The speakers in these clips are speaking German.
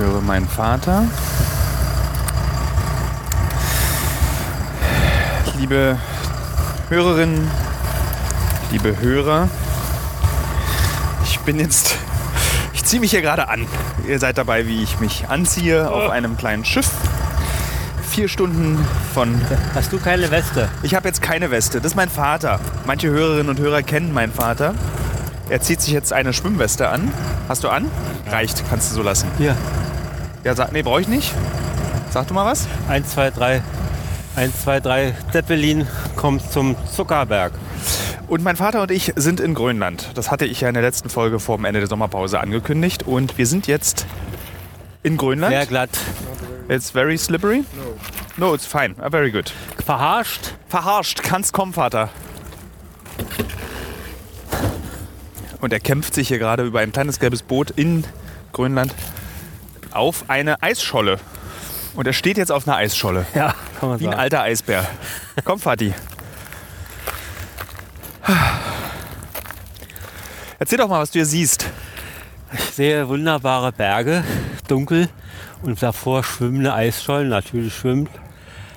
höre meinen Vater. Liebe Hörerinnen, liebe Hörer, ich bin jetzt, ich ziehe mich hier gerade an. Ihr seid dabei, wie ich mich anziehe auf einem kleinen Schiff. Vier Stunden von. Hast du keine Weste? Ich habe jetzt keine Weste. Das ist mein Vater. Manche Hörerinnen und Hörer kennen meinen Vater. Er zieht sich jetzt eine Schwimmweste an. Hast du an? Reicht, kannst du so lassen. Hier. Ja, sag, nee, brauche ich nicht. Sag du mal was. 1, 2, 3. 1, 2, 3. Zeppelin kommt zum Zuckerberg. Und mein Vater und ich sind in Grönland. Das hatte ich ja in der letzten Folge vor dem Ende der Sommerpause angekündigt. Und wir sind jetzt in Grönland. Sehr glatt. It's very slippery. No, it's fine. Ah, very good. Verharscht. Verharscht. Kannst kommen, Vater. Und er kämpft sich hier gerade über ein kleines gelbes Boot in Grönland auf eine Eisscholle. Und er steht jetzt auf einer Eisscholle. Ja, kann man Wie ein sagen. alter Eisbär. Komm, Vati. Erzähl doch mal, was du hier siehst. Ich sehe wunderbare Berge, dunkel und davor schwimmende Eisschollen. Natürlich schwimmt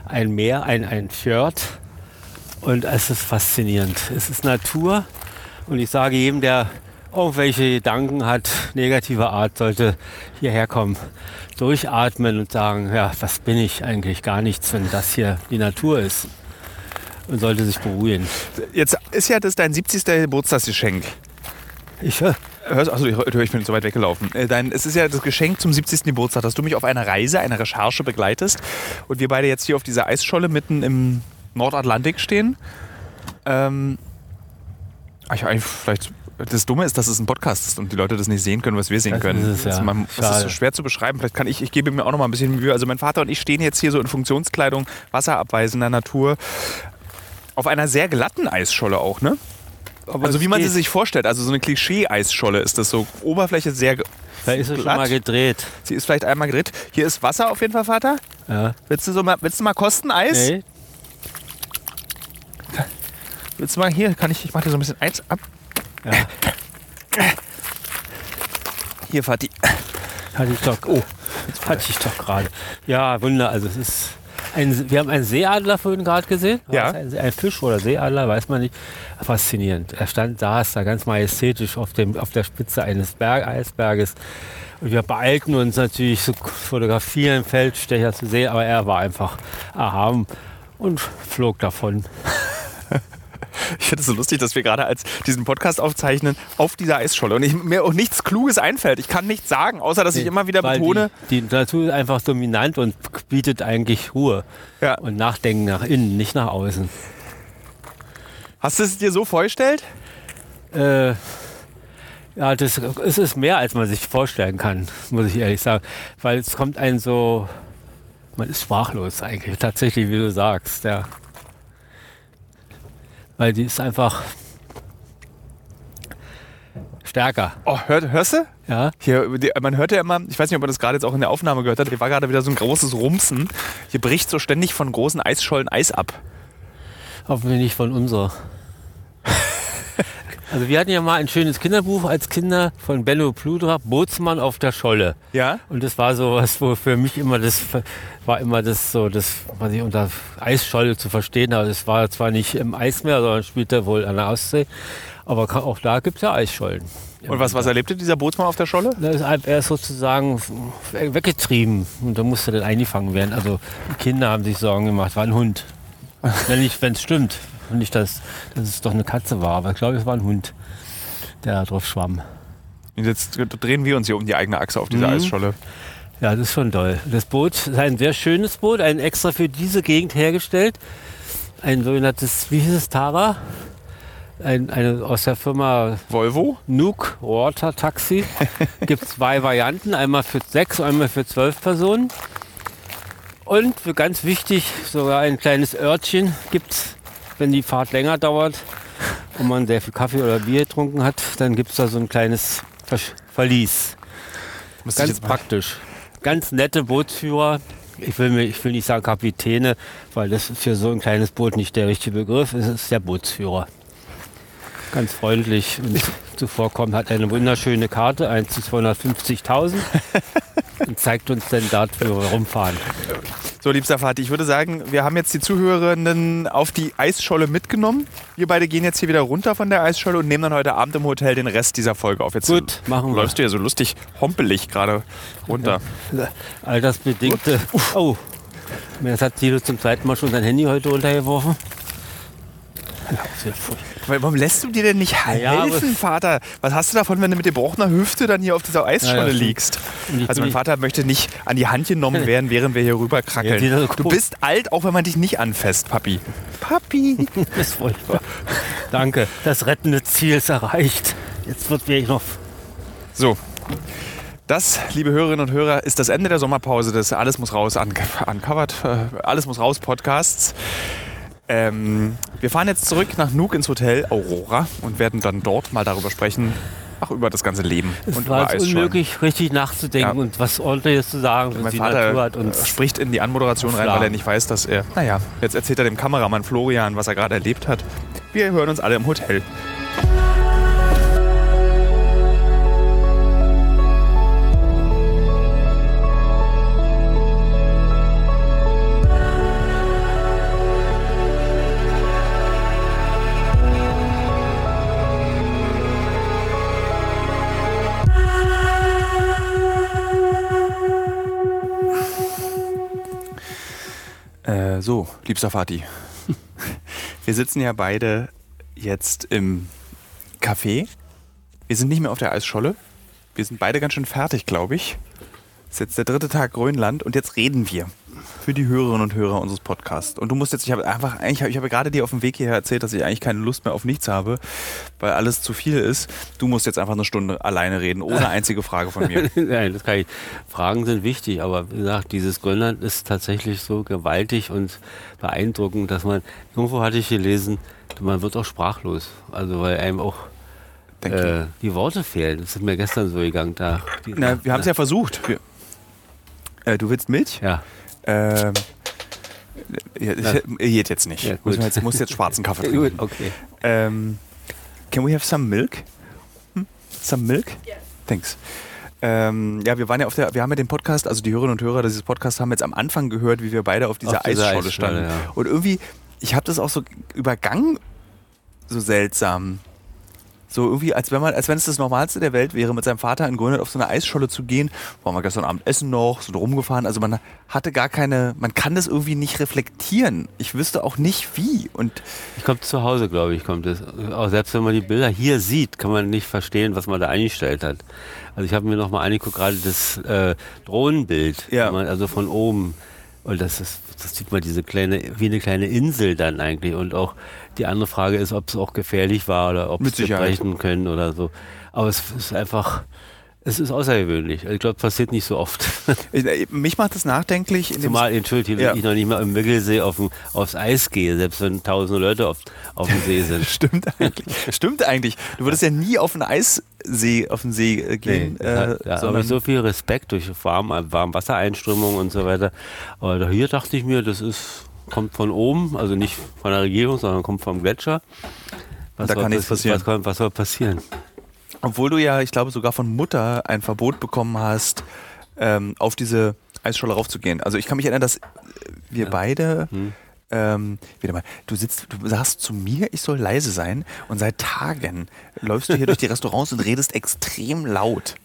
ein Meer, ein, ein Fjord. Und es ist faszinierend. Es ist Natur. Und ich sage jedem, der irgendwelche Gedanken hat, negativer Art, sollte hierher kommen, durchatmen und sagen, ja, was bin ich eigentlich? Gar nichts, wenn das hier die Natur ist. Und sollte sich beruhigen. Jetzt ist ja das dein 70. Geburtstagsgeschenk. Ich, äh, Hörst, achso, ich, ich bin so weit weggelaufen. Äh, Dein, es ist ja das Geschenk zum 70. Geburtstag, dass du mich auf einer Reise, einer Recherche begleitest und wir beide jetzt hier auf dieser Eisscholle mitten im Nordatlantik stehen. Ähm, ich, eigentlich vielleicht, das Dumme ist, dass es ein Podcast ist und die Leute das nicht sehen können, was wir sehen Das können. ist es, ja. man, das ist so schwer zu beschreiben. Vielleicht kann ich, ich gebe mir auch noch mal ein bisschen Mühe. Also mein Vater und ich stehen jetzt hier so in Funktionskleidung, wasserabweisender Natur, auf einer sehr glatten Eisscholle auch, ne? aber Also wie man geht. sie sich vorstellt, also so eine Klischee-Eisscholle ist das so. Oberfläche sehr. Da ist es schon glatt. mal gedreht. Sie ist vielleicht einmal gedreht. Hier ist Wasser auf jeden Fall, Vater. Ja. Willst du, so mal, willst du mal kosten Eis? Nee, Willst du mal hier, kann ich, ich mach dir so ein bisschen Eis ab. Ja. Hier, Vati. hatte ich doch. Oh, jetzt hatte ich doch gerade. Ja, Wunder. Also es ist ein, wir haben einen Seeadler vorhin gerade gesehen. Ja. Ein, ein Fisch oder Seeadler, weiß man nicht. Faszinierend. Er stand da, ist da ganz majestätisch auf, dem, auf der Spitze eines Berg, Eisberges. Und wir beeilten uns natürlich zu fotografieren, Feldstecher zu sehen, aber er war einfach erhaben und flog davon. Ich finde es so lustig, dass wir gerade als diesen Podcast aufzeichnen auf dieser Eisscholle und ich, mir auch nichts Kluges einfällt. Ich kann nichts sagen, außer dass ich immer wieder betone. Die, die Natur ist einfach dominant und bietet eigentlich Ruhe Ja. und Nachdenken nach innen, nicht nach außen. Hast du es dir so vorgestellt? Äh, ja, das, es ist mehr, als man sich vorstellen kann, muss ich ehrlich sagen. Weil es kommt ein so, man ist sprachlos eigentlich, tatsächlich, wie du sagst. Ja. Weil die ist einfach stärker. Oh, hör, hörst du? Ja, Hier, die, man hört ja immer, ich weiß nicht, ob man das gerade jetzt auch in der Aufnahme gehört hat, hier war gerade wieder so ein großes Rumsen. Hier bricht so ständig von großen Eisschollen Eis ab. hoffentlich nicht von unserer. Also wir hatten ja mal ein schönes Kinderbuch als Kinder von Benno Pludra, Bootsmann auf der Scholle. Ja? Und das war so was, wo für mich immer das war immer das so, das, was ich unter Eisscholle zu verstehen habe. Das war zwar nicht im Eismeer, sondern spielte wohl an der Ostsee. Aber auch da gibt es ja Eisschollen. Und was, was erlebte dieser Bootsmann auf der Scholle? Er ist sozusagen weggetrieben und da musste dann eingefangen werden. Also die Kinder haben sich Sorgen gemacht, war ein Hund. Wenn es stimmt. Nicht, dass, dass es doch eine Katze war, aber ich glaube, es war ein Hund, der drauf schwamm. Und jetzt drehen wir uns hier um die eigene Achse auf dieser Mhm. Eisscholle. Ja, das ist schon toll. Das Boot ist ein sehr schönes Boot, ein extra für diese Gegend hergestellt. Ein sogenanntes, wie hieß es, Tara? Ein, eine aus der Firma Volvo? Nuke Water Taxi. Gibt zwei Varianten, einmal für sechs, einmal für zwölf Personen. Und für ganz wichtig, sogar ein kleines Örtchen gibt es, wenn die Fahrt länger dauert und man sehr viel Kaffee oder Bier getrunken hat, dann gibt es da so ein kleines Versch- Verlies. Ich Ganz praktisch. Ganz nette Bootsführer. Ich will, mir, ich will nicht sagen Kapitäne, weil das ist für so ein kleines Boot nicht der richtige Begriff. Es ist der Bootsführer. Ganz freundlich und zuvorkommt. Hat eine wunderschöne Karte, 1 zu 250.000. und zeigt uns dann dort, wo wir rumfahren. So, liebster Vati, ich würde sagen, wir haben jetzt die Zuhörerinnen auf die Eisscholle mitgenommen. Wir beide gehen jetzt hier wieder runter von der Eisscholle und nehmen dann heute Abend im Hotel den Rest dieser Folge auf. Jetzt Gut, machen wir. läufst du ja so lustig hompelig gerade runter. Altersbedingte. Oh, jetzt hat Tilo zum zweiten Mal schon sein Handy heute runtergeworfen. Ja, das wird furchtbar. Weil, warum lässt du dir denn nicht Ja, helfen, Vater? Was hast du davon, wenn du mit gebrochener Hüfte dann hier auf dieser Eisscholle Ja, ja, liegst? Also mein Vater möchte nicht an die Hand genommen werden, während wir hier rüber Ja, krackeln. Du bist alt, auch wenn man dich nicht anfasst, Papi. Papi. Das ist furchtbar. Danke, das rettende Ziel ist erreicht. Jetzt wird wirklich noch. So. Das, liebe Hörerinnen und Hörer, ist das Ende der Sommerpause des Alles muss raus un uncovered, äh, Alles muss raus Podcasts. Ähm, wir fahren jetzt zurück nach Nuuk ins Hotel Aurora und werden dann dort mal darüber sprechen, ach, über das ganze Leben Es und war jetzt unmöglich, richtig nachzudenken Ja. und was ordentliches zu sagen. Mein Vater uns. spricht in die Anmoderation rein, weil er nicht weiß, dass er. Naja, jetzt erzählt er dem Kameramann Florian, was er gerade erlebt hat. Wir hören uns alle im Hotel. So, liebster Vati. Wir sitzen ja beide jetzt im Café. Wir sind nicht mehr auf der Eisscholle. Wir sind beide ganz schön fertig, glaube ich. Es ist jetzt der dritte Tag Grönland und jetzt reden wir für die Hörerinnen und Hörer unseres Podcasts. Und du musst jetzt, ich habe einfach, eigentlich, ich habe gerade dir auf dem Weg hierher erzählt, dass ich eigentlich keine Lust mehr auf nichts habe, weil alles zu viel ist. Du musst jetzt einfach eine Stunde alleine reden, ohne einzige Frage von mir. Nein, das kann ich. Fragen sind wichtig, aber wie gesagt, dieses Grönland ist tatsächlich so gewaltig und beeindruckend, dass man, irgendwo hatte ich gelesen, man wird auch sprachlos. Also weil einem auch äh, die Worte fehlen. Das ist mir gestern so gegangen. Da, die, Na, wir haben es ja versucht. Wir, äh, du willst Milch? Ja, Ähm, ja, Ja. geht jetzt nicht. Ja, gut. Muss jetzt, muss jetzt schwarzen Kaffee gut, trinken. okay. Ähm, can we have some milk? Hm? Some milk? Thanks. Ähm, ja, wir waren ja auf der, wir haben ja den Podcast, also die Hörerinnen und Hörer dieses Podcasts haben jetzt am Anfang gehört, wie wir beide auf dieser Auf dieser Eisscholle Eisscholle, standen. ja. Und irgendwie, ich habe das auch so übergangen, so seltsam. So irgendwie, als wenn man, als wenn es das Normalste der Welt wäre, mit seinem Vater in Grönland auf so eine Eisscholle zu gehen. Waren wir gestern Abend essen noch, sind rumgefahren. Also man hatte gar keine, man kann das irgendwie nicht reflektieren. Ich wüsste auch nicht wie. Und Ich komme zu Hause, glaube ich, kommt es. Auch selbst wenn man die Bilder hier sieht, kann man nicht verstehen, was man da eingestellt hat. Also ich habe mir nochmal angeguckt, gerade das äh, Drohnenbild, Ja. also von oben. Und das ist, das sieht man diese kleine, wie eine kleine Insel dann eigentlich. Und auch die andere Frage ist, ob es auch gefährlich war oder ob Mit es Sicherheit. brechen können oder so. Aber es ist einfach, es ist außergewöhnlich. Ich glaube, passiert nicht so oft. äh, mich macht das nachdenklich. In Zumal, entschuldigt, Ja. ich noch nicht mal im Müggelsee auf dem, aufs Eis gehe, selbst wenn tausende Leute auf, auf dem See sind. Stimmt eigentlich. Stimmt eigentlich. Du würdest ja nie auf einen Eissee, auf den See äh, gehen. Nee, äh, da, da habe ich so viel Respekt durch warm, Warmwassereinströmung und so weiter. Aber hier dachte ich mir, das ist, kommt von oben, also nicht von der Regierung, sondern kommt vom Gletscher. Was Da kann nichts passi- passieren. Was, kann- was soll passieren? obwohl du ja, ich glaube, sogar von Mutter ein Verbot bekommen hast, ähm, auf diese Eisscholle raufzugehen. Also ich kann mich erinnern, dass äh, wir beide. Hm. Ähm, wieder mal, du sitzt, du sagst zu mir, ich soll leise sein und seit Tagen läufst du hier durch die Restaurants und redest extrem laut.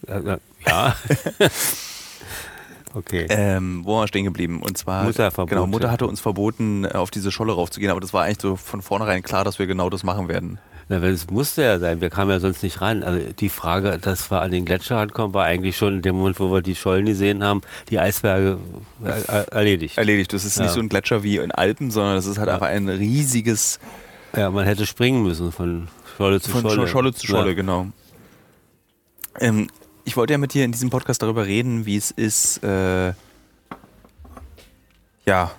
Ja. okay. Ähm, wo waren wir stehen geblieben? Und zwar, Mutterverbot, genau, Mutter hatte uns verboten, äh, auf diese Scholle raufzugehen, aber das war eigentlich so von vornherein klar, dass wir genau das machen werden. Na, es musste ja sein, wir kamen ja sonst nicht ran. Also die Frage, dass wir an den Gletscher rankommen, war eigentlich schon in dem Moment, wo wir die Schollen gesehen haben, die Eisberge äh, äh, erledigt. Erledigt. Das ist Ja. nicht so ein Gletscher wie in Alpen, sondern das ist halt einfach ein riesiges Ja, man hätte springen müssen von Scholle zu von Scholle. Scholle, zu Scholle, Ja. genau. Ähm, ich wollte ja mit dir in diesem Podcast darüber reden, wie es ist, äh, ja,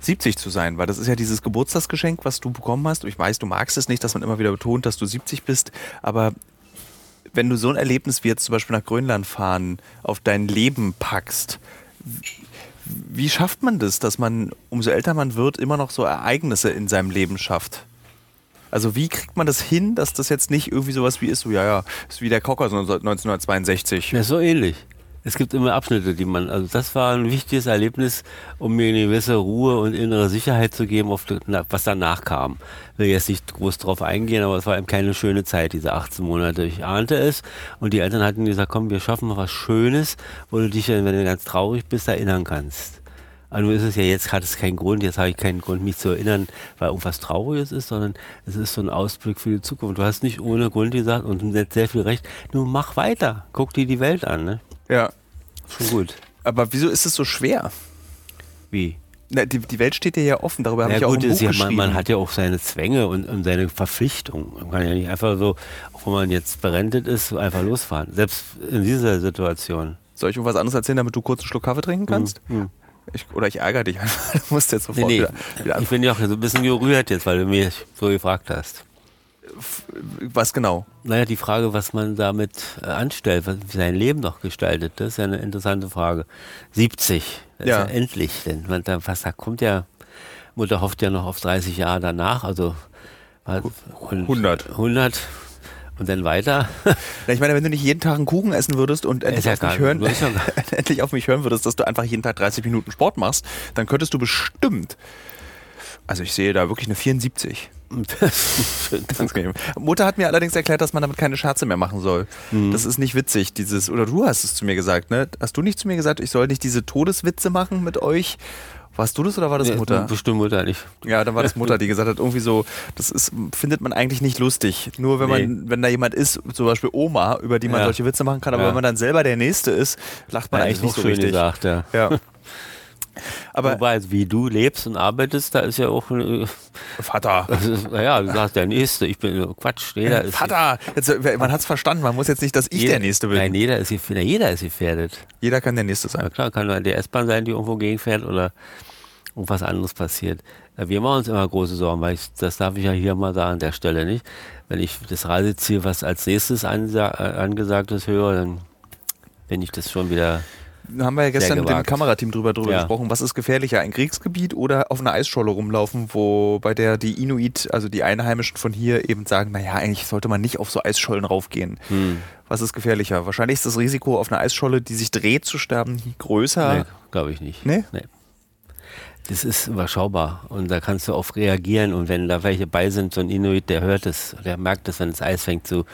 70 zu sein, weil das ist ja dieses Geburtstagsgeschenk, was du bekommen hast. Und ich weiß, du magst es nicht, dass man immer wieder betont, dass du 70 bist, aber wenn du so ein Erlebnis wie jetzt zum Beispiel nach Grönland fahren auf dein Leben packst, wie schafft man das, dass man, umso älter man wird, immer noch so Ereignisse in seinem Leben schafft? Also wie kriegt man das hin, dass das jetzt nicht irgendwie sowas wie ist, so ja, ja, ist wie der Cocker so 1962. Ja, so ähnlich. Es gibt immer Abschnitte, die man, also das war ein wichtiges Erlebnis, um mir eine gewisse Ruhe und innere Sicherheit zu geben, auf, was danach kam. Ich will jetzt nicht groß drauf eingehen, aber es war eben keine schöne Zeit, diese 18 Monate. Ich ahnte es und die Eltern hatten gesagt, komm, wir schaffen was Schönes, wo du dich, wenn du ganz traurig bist, erinnern kannst. Also ist es ja jetzt, hat es keinen Grund, jetzt habe ich keinen Grund, mich zu erinnern, weil irgendwas Trauriges ist, sondern es ist so ein Ausblick für die Zukunft. Du hast nicht ohne Grund gesagt und du hast sehr viel recht, nur mach weiter, guck dir die Welt an. Ne? Ja. Schon gut. Aber wieso ist es so schwer? Wie? Na, die, die Welt steht dir ja offen, darüber habe Ja ich auch gut, ein Buch ja, man, man hat ja auch seine Zwänge und, und seine Verpflichtungen. Man kann ja nicht einfach so, auch wenn man jetzt berentet ist, einfach losfahren. Selbst in dieser Situation. Soll ich irgendwas anderes erzählen, damit du kurz einen Schluck Kaffee trinken kannst? Hm. Ich, oder ich ärgere dich einfach. Du musst jetzt Nee, sofort nee. wieder, wieder Ich bin ja auch so ein bisschen gerührt jetzt, weil du mich so gefragt hast. Was genau? Naja, die Frage, was man damit äh, anstellt, was sein Leben noch gestaltet, das ist ja eine interessante Frage. 70, das Ja. ist ja endlich, denn man, da, was, da kommt ja, Mutter hofft ja noch auf 30 Jahre danach, also was- und 100. 100 und dann weiter. Ich meine, wenn du nicht jeden Tag einen Kuchen essen würdest und endlich, ja auf mich hören, endlich auf mich hören würdest, dass du einfach jeden Tag 30 Minuten Sport machst, dann könntest du bestimmt. Also ich sehe da wirklich eine 74. Ganz genau. Mutter hat mir allerdings erklärt, dass man damit keine Scherze mehr machen soll. Mhm. Das ist nicht witzig, dieses, oder du hast es zu mir gesagt, ne? Hast du nicht zu mir gesagt, ich soll nicht diese Todeswitze machen mit euch? Warst du das oder war das Nee, Mutter? Bestimmt Mutter nicht. Ja, dann war das Mutter, die gesagt hat, irgendwie so, das ist, findet man eigentlich nicht lustig. Nur wenn man, wenn da jemand ist, zum Beispiel Oma, über die man Ja. solche Witze machen kann, aber Ja. wenn man dann selber der Nächste ist, lacht man Ja, eigentlich nicht so richtig. gesagt, ja. Aber Wobei, also wie du lebst und arbeitest, da ist ja auch, äh, Vater. naja, du sagst der Nächste, ich bin, äh, Quatsch, jeder ist, Vater, jetzt, man hat es verstanden, man muss jetzt nicht, dass ich jeder, der Nächste bin. Nein, jeder ist, gefährdet. jeder ist gefährdet. Jeder kann der Nächste Na sein. klar, kann nur die S-Bahn sein, die irgendwo gegenfährt oder irgendwas anderes passiert. Wir machen uns immer große Sorgen, weil ich, das darf ich ja hier mal sagen an der Stelle nicht. Wenn ich das Reiseziel, was als nächstes äh, angesagt ist, höre, dann bin ich das schon wieder. Da haben wir ja gestern mit dem. Kamerateam drüber, drüber Ja. gesprochen, was ist gefährlicher, ein Kriegsgebiet oder auf einer Eisscholle rumlaufen, wo bei der die Inuit, also die Einheimischen von hier eben sagen, naja, eigentlich sollte man nicht auf so Eisschollen raufgehen. Hm, Was ist gefährlicher? Wahrscheinlich ist das Risiko, auf einer Eisscholle, die sich dreht, zu sterben, größer. nee, glaube ich nicht. Nee? Nee. Das ist überschaubar und da kannst du auf reagieren und wenn da welche bei sind, so ein Inuit, der hört es, der merkt es, wenn das Eis fängt zu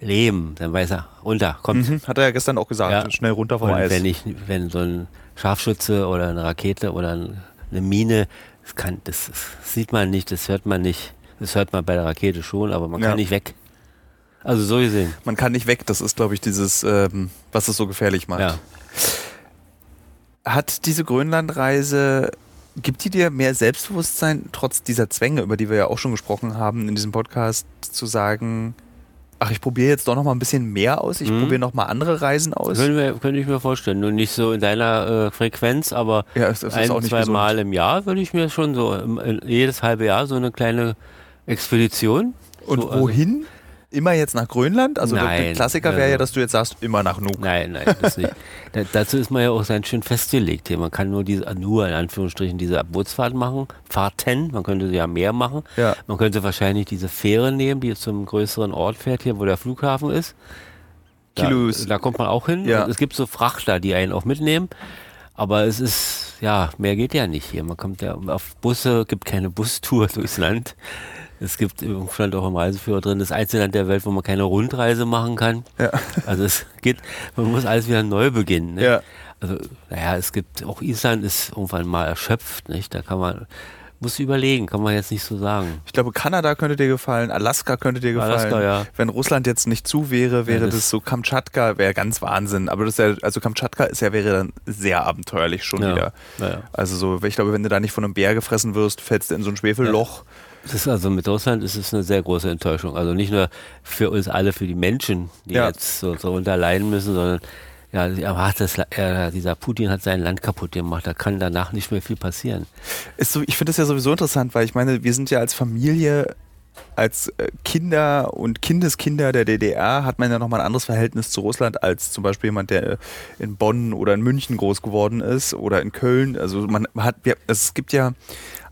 leben, dann weiß er, runter, kommt. Mhm, hat er ja gestern auch gesagt, Ja. schnell runter vom Und Eis. wenn ich, wenn so ein Scharfschütze oder eine Rakete oder ein- eine Mine, das, kann, das, das sieht man nicht, das hört man nicht. Das hört man bei der Rakete schon, aber man Ja. kann nicht weg. Also so gesehen. Man kann nicht weg, das ist, glaube ich, dieses, ähm, was es so gefährlich macht. Ja. Hat diese Grönlandreise, gibt die dir mehr Selbstbewusstsein, trotz dieser Zwänge, über die wir ja auch schon gesprochen haben in diesem Podcast, zu sagen, ach, ich probiere jetzt doch noch mal ein bisschen mehr aus, ich Mhm. probiere noch mal andere Reisen aus? Könnte, mir, könnte ich mir vorstellen. Nur nicht so in deiner äh, Frequenz, aber Ja, es, es ist ein, zwei gesund. Mal im Jahr würde ich mir schon so, im, in, jedes halbe Jahr so eine kleine Expedition. Und so, also- wohin? Immer jetzt nach Grönland? Also der- der Nein, Klassiker wäre ja, dass du jetzt sagst, immer nach Nuuk. Nein, nein, das nicht. Da, dazu ist man ja auch ganz schön festgelegt hier. Man kann nur diese, nur in Anführungsstrichen diese Bootsfahrt machen, Fahrten, man könnte ja mehr machen. Ja. Man könnte wahrscheinlich diese Fähre nehmen, die zum größeren Ort fährt, hier wo der Flughafen ist. Da, Kilos. da kommt man auch hin. Ja. Es gibt so Frachter, die einen auch mitnehmen. Aber es ist, ja, mehr geht ja nicht hier. Man kommt ja auf Busse, gibt keine Bustour durchs Land. Es gibt, stand auch im Reiseführer drin, das einzige Land der Welt, wo man keine Rundreise machen kann. Ja. Also es geht, man muss alles wieder neu beginnen. Ne? Ja. Also, naja, es gibt, auch Island ist irgendwann mal erschöpft, nicht? Da kann man, muss überlegen, kann man jetzt nicht so sagen. Ich glaube, Kanada könnte dir gefallen, Alaska könnte dir gefallen. Alaska, ja. Wenn Russland jetzt nicht zu wäre, wäre Ja, das, das- so Kamtschatka, wäre ganz Wahnsinn. Aber das ist ja, also Kamtschatka ist ja, wäre dann sehr abenteuerlich schon Ja. wieder. Also so, ich glaube, wenn du da nicht von einem Bär gefressen wirst, fällst du in so ein Schwefelloch. Das ist also mit Russland ist es eine sehr große Enttäuschung. Also nicht nur für uns alle, für die Menschen, die Ja. jetzt so, so leiden müssen, sondern ja, hat das, er, dieser Putin hat sein Land kaputt gemacht. Da kann danach nicht mehr viel passieren. Ist so, ich finde das ja sowieso interessant, weil ich meine, wir sind ja als Familie, als äh, Kinder und Kindeskinder der DDR, hat man ja nochmal ein anderes Verhältnis zu Russland als zum Beispiel jemand, der äh, in Bonn oder in München groß geworden ist oder in Köln. Also man hat, es gibt ja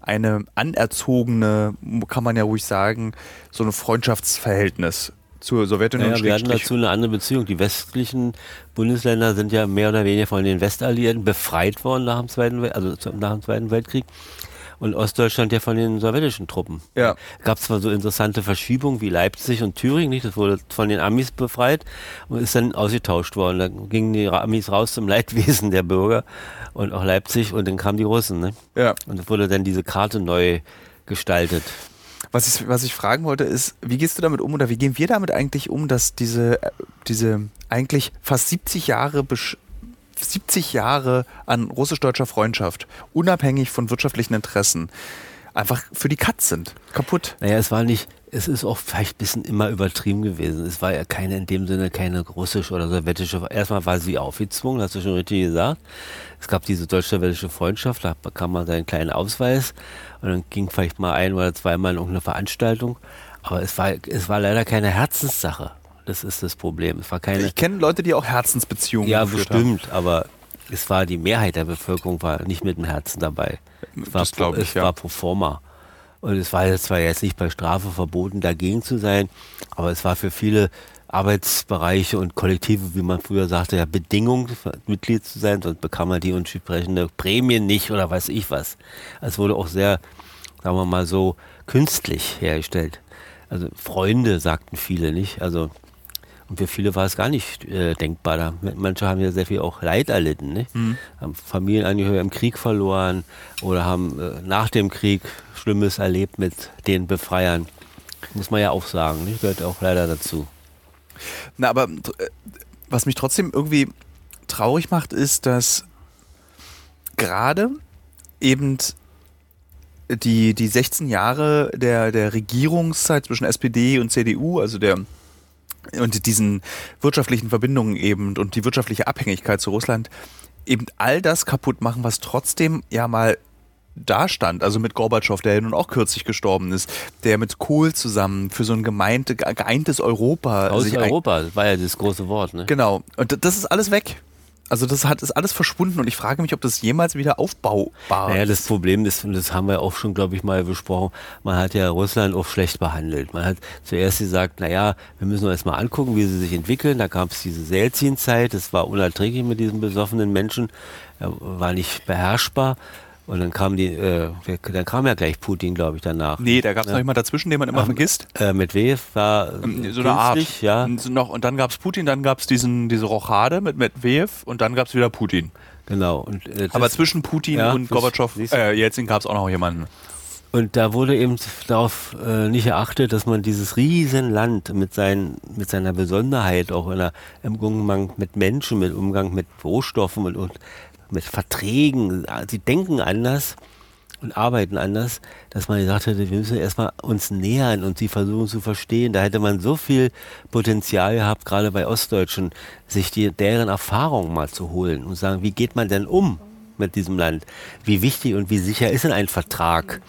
eine anerzogene, kann man ja ruhig sagen, so ein Freundschaftsverhältnis zur Sowjetunion. Naja, wir hatten dazu eine andere Beziehung. Die westlichen Bundesländer sind ja mehr oder weniger von den Westalliierten befreit worden nach dem Zweiten, Wel also nach dem Zweiten Weltkrieg und Ostdeutschland ja von den sowjetischen Truppen. Ja. Gab zwar so interessante Verschiebungen wie Leipzig und Thüringen, nicht? Das wurde von den Amis befreit und ist dann ausgetauscht worden. Da gingen die Amis raus zum Leidwesen der Bürger und auch Leipzig und dann kamen die Russen. Ne? Ja. Und es wurde dann diese Karte neu gestaltet. Was ich, was ich fragen wollte, ist, wie gehst du damit um oder wie gehen wir damit eigentlich um, dass diese, äh, diese eigentlich fast 70 Jahre 70 Jahre an russisch-deutscher Freundschaft, unabhängig von wirtschaftlichen Interessen, einfach für die Katz sind. Kaputt. Naja, es war nicht, es ist auch vielleicht ein bisschen immer übertrieben gewesen. Es war ja keine, in dem Sinne keine russische oder sowjetische, erstmal war sie aufgezwungen, hast du schon richtig gesagt. Es gab diese deutsch-sowjetische Freundschaft, da bekam man seinen kleinen Ausweis und dann ging vielleicht mal ein oder zweimal in irgendeine Veranstaltung. Aber es war, es war leider keine Herzenssache. Das ist das Problem. Es war keine. Ich kenne Leute, die auch Herzensbeziehungen ja, bestimmt, aber es war die Mehrheit der Bevölkerung war nicht mit dem Herzen dabei. Es war, Das glaube ich, es ja. war pro forma. Und es war jetzt zwar jetzt nicht bei Strafe verboten, dagegen zu sein, aber es war für viele Arbeitsbereiche und Kollektive, wie man früher sagte, ja Bedingung, Mitglied zu sein, sonst bekam man die entsprechende Prämie nicht oder weiß ich was. Es wurde auch sehr, sagen wir mal so, künstlich hergestellt. Also Freunde sagten viele nicht. Also und für viele war es gar nicht äh, denkbar. Da, manche haben ja sehr viel auch Leid erlitten. Ne? Mhm. Haben Familienangehörige im Krieg verloren oder haben äh, nach dem Krieg Schlimmes erlebt mit den Befreiern. Muss man ja auch sagen. Ne? Gehört auch leider dazu. Na, aber äh, was mich trotzdem irgendwie traurig macht, ist, dass gerade eben die, die 16 Jahre der, der Regierungszeit zwischen SPD und CDU, also der und diesen wirtschaftlichen Verbindungen eben und die wirtschaftliche Abhängigkeit zu Russland eben all das kaputt machen, was trotzdem ja mal da stand, also mit Gorbatschow, der ja nun auch kürzlich gestorben ist, der mit Kohl zusammen für so ein gemeinte, geeintes Europa. Aus Europa, war ja das große Wort. Ne? Genau. Und das ist alles weg. Also das hat ist alles verschwunden und ich frage mich, ob das jemals wieder aufbaubar Naja, ist. das Problem ist, und das haben wir auch schon, glaube ich, mal besprochen, man hat ja Russland auch schlecht behandelt. Man hat zuerst gesagt, naja, wir müssen uns erst mal angucken, wie sie sich entwickeln. Da gab es diese Selzin-Zeit, das war unerträglich mit diesen besoffenen Menschen, er war nicht beherrschbar. Und dann kam die, äh, dann kam ja gleich Putin, glaube ich, danach. Nee, da gab es noch jemand dazwischen, den man immer Ach, vergisst. Äh, Medvedev war Ähm, So eine Art. ja. Und, so noch, und dann gab es Putin, dann gab es diese Rochade mit Medvedev und dann gab es wieder Putin. Genau. Und, äh, Aber zwischen Putin Ja, und Gorbatschow, äh, Jelzin gab es auch noch jemanden. Und da wurde eben darauf äh, nicht erachtet, dass man dieses Riesenland mit, seinen, mit seiner Besonderheit, auch in der, im Umgang mit Menschen, mit Umgang mit Rohstoffen und, und mit Verträgen, sie denken anders und arbeiten anders, dass man gesagt hätte, wir müssen erstmal uns nähern und sie versuchen zu verstehen. Da hätte man so viel Potenzial gehabt, gerade bei Ostdeutschen, sich die, deren Erfahrungen mal zu holen und sagen, wie geht man denn um mit diesem Land? Wie wichtig und wie sicher ist denn ein Vertrag,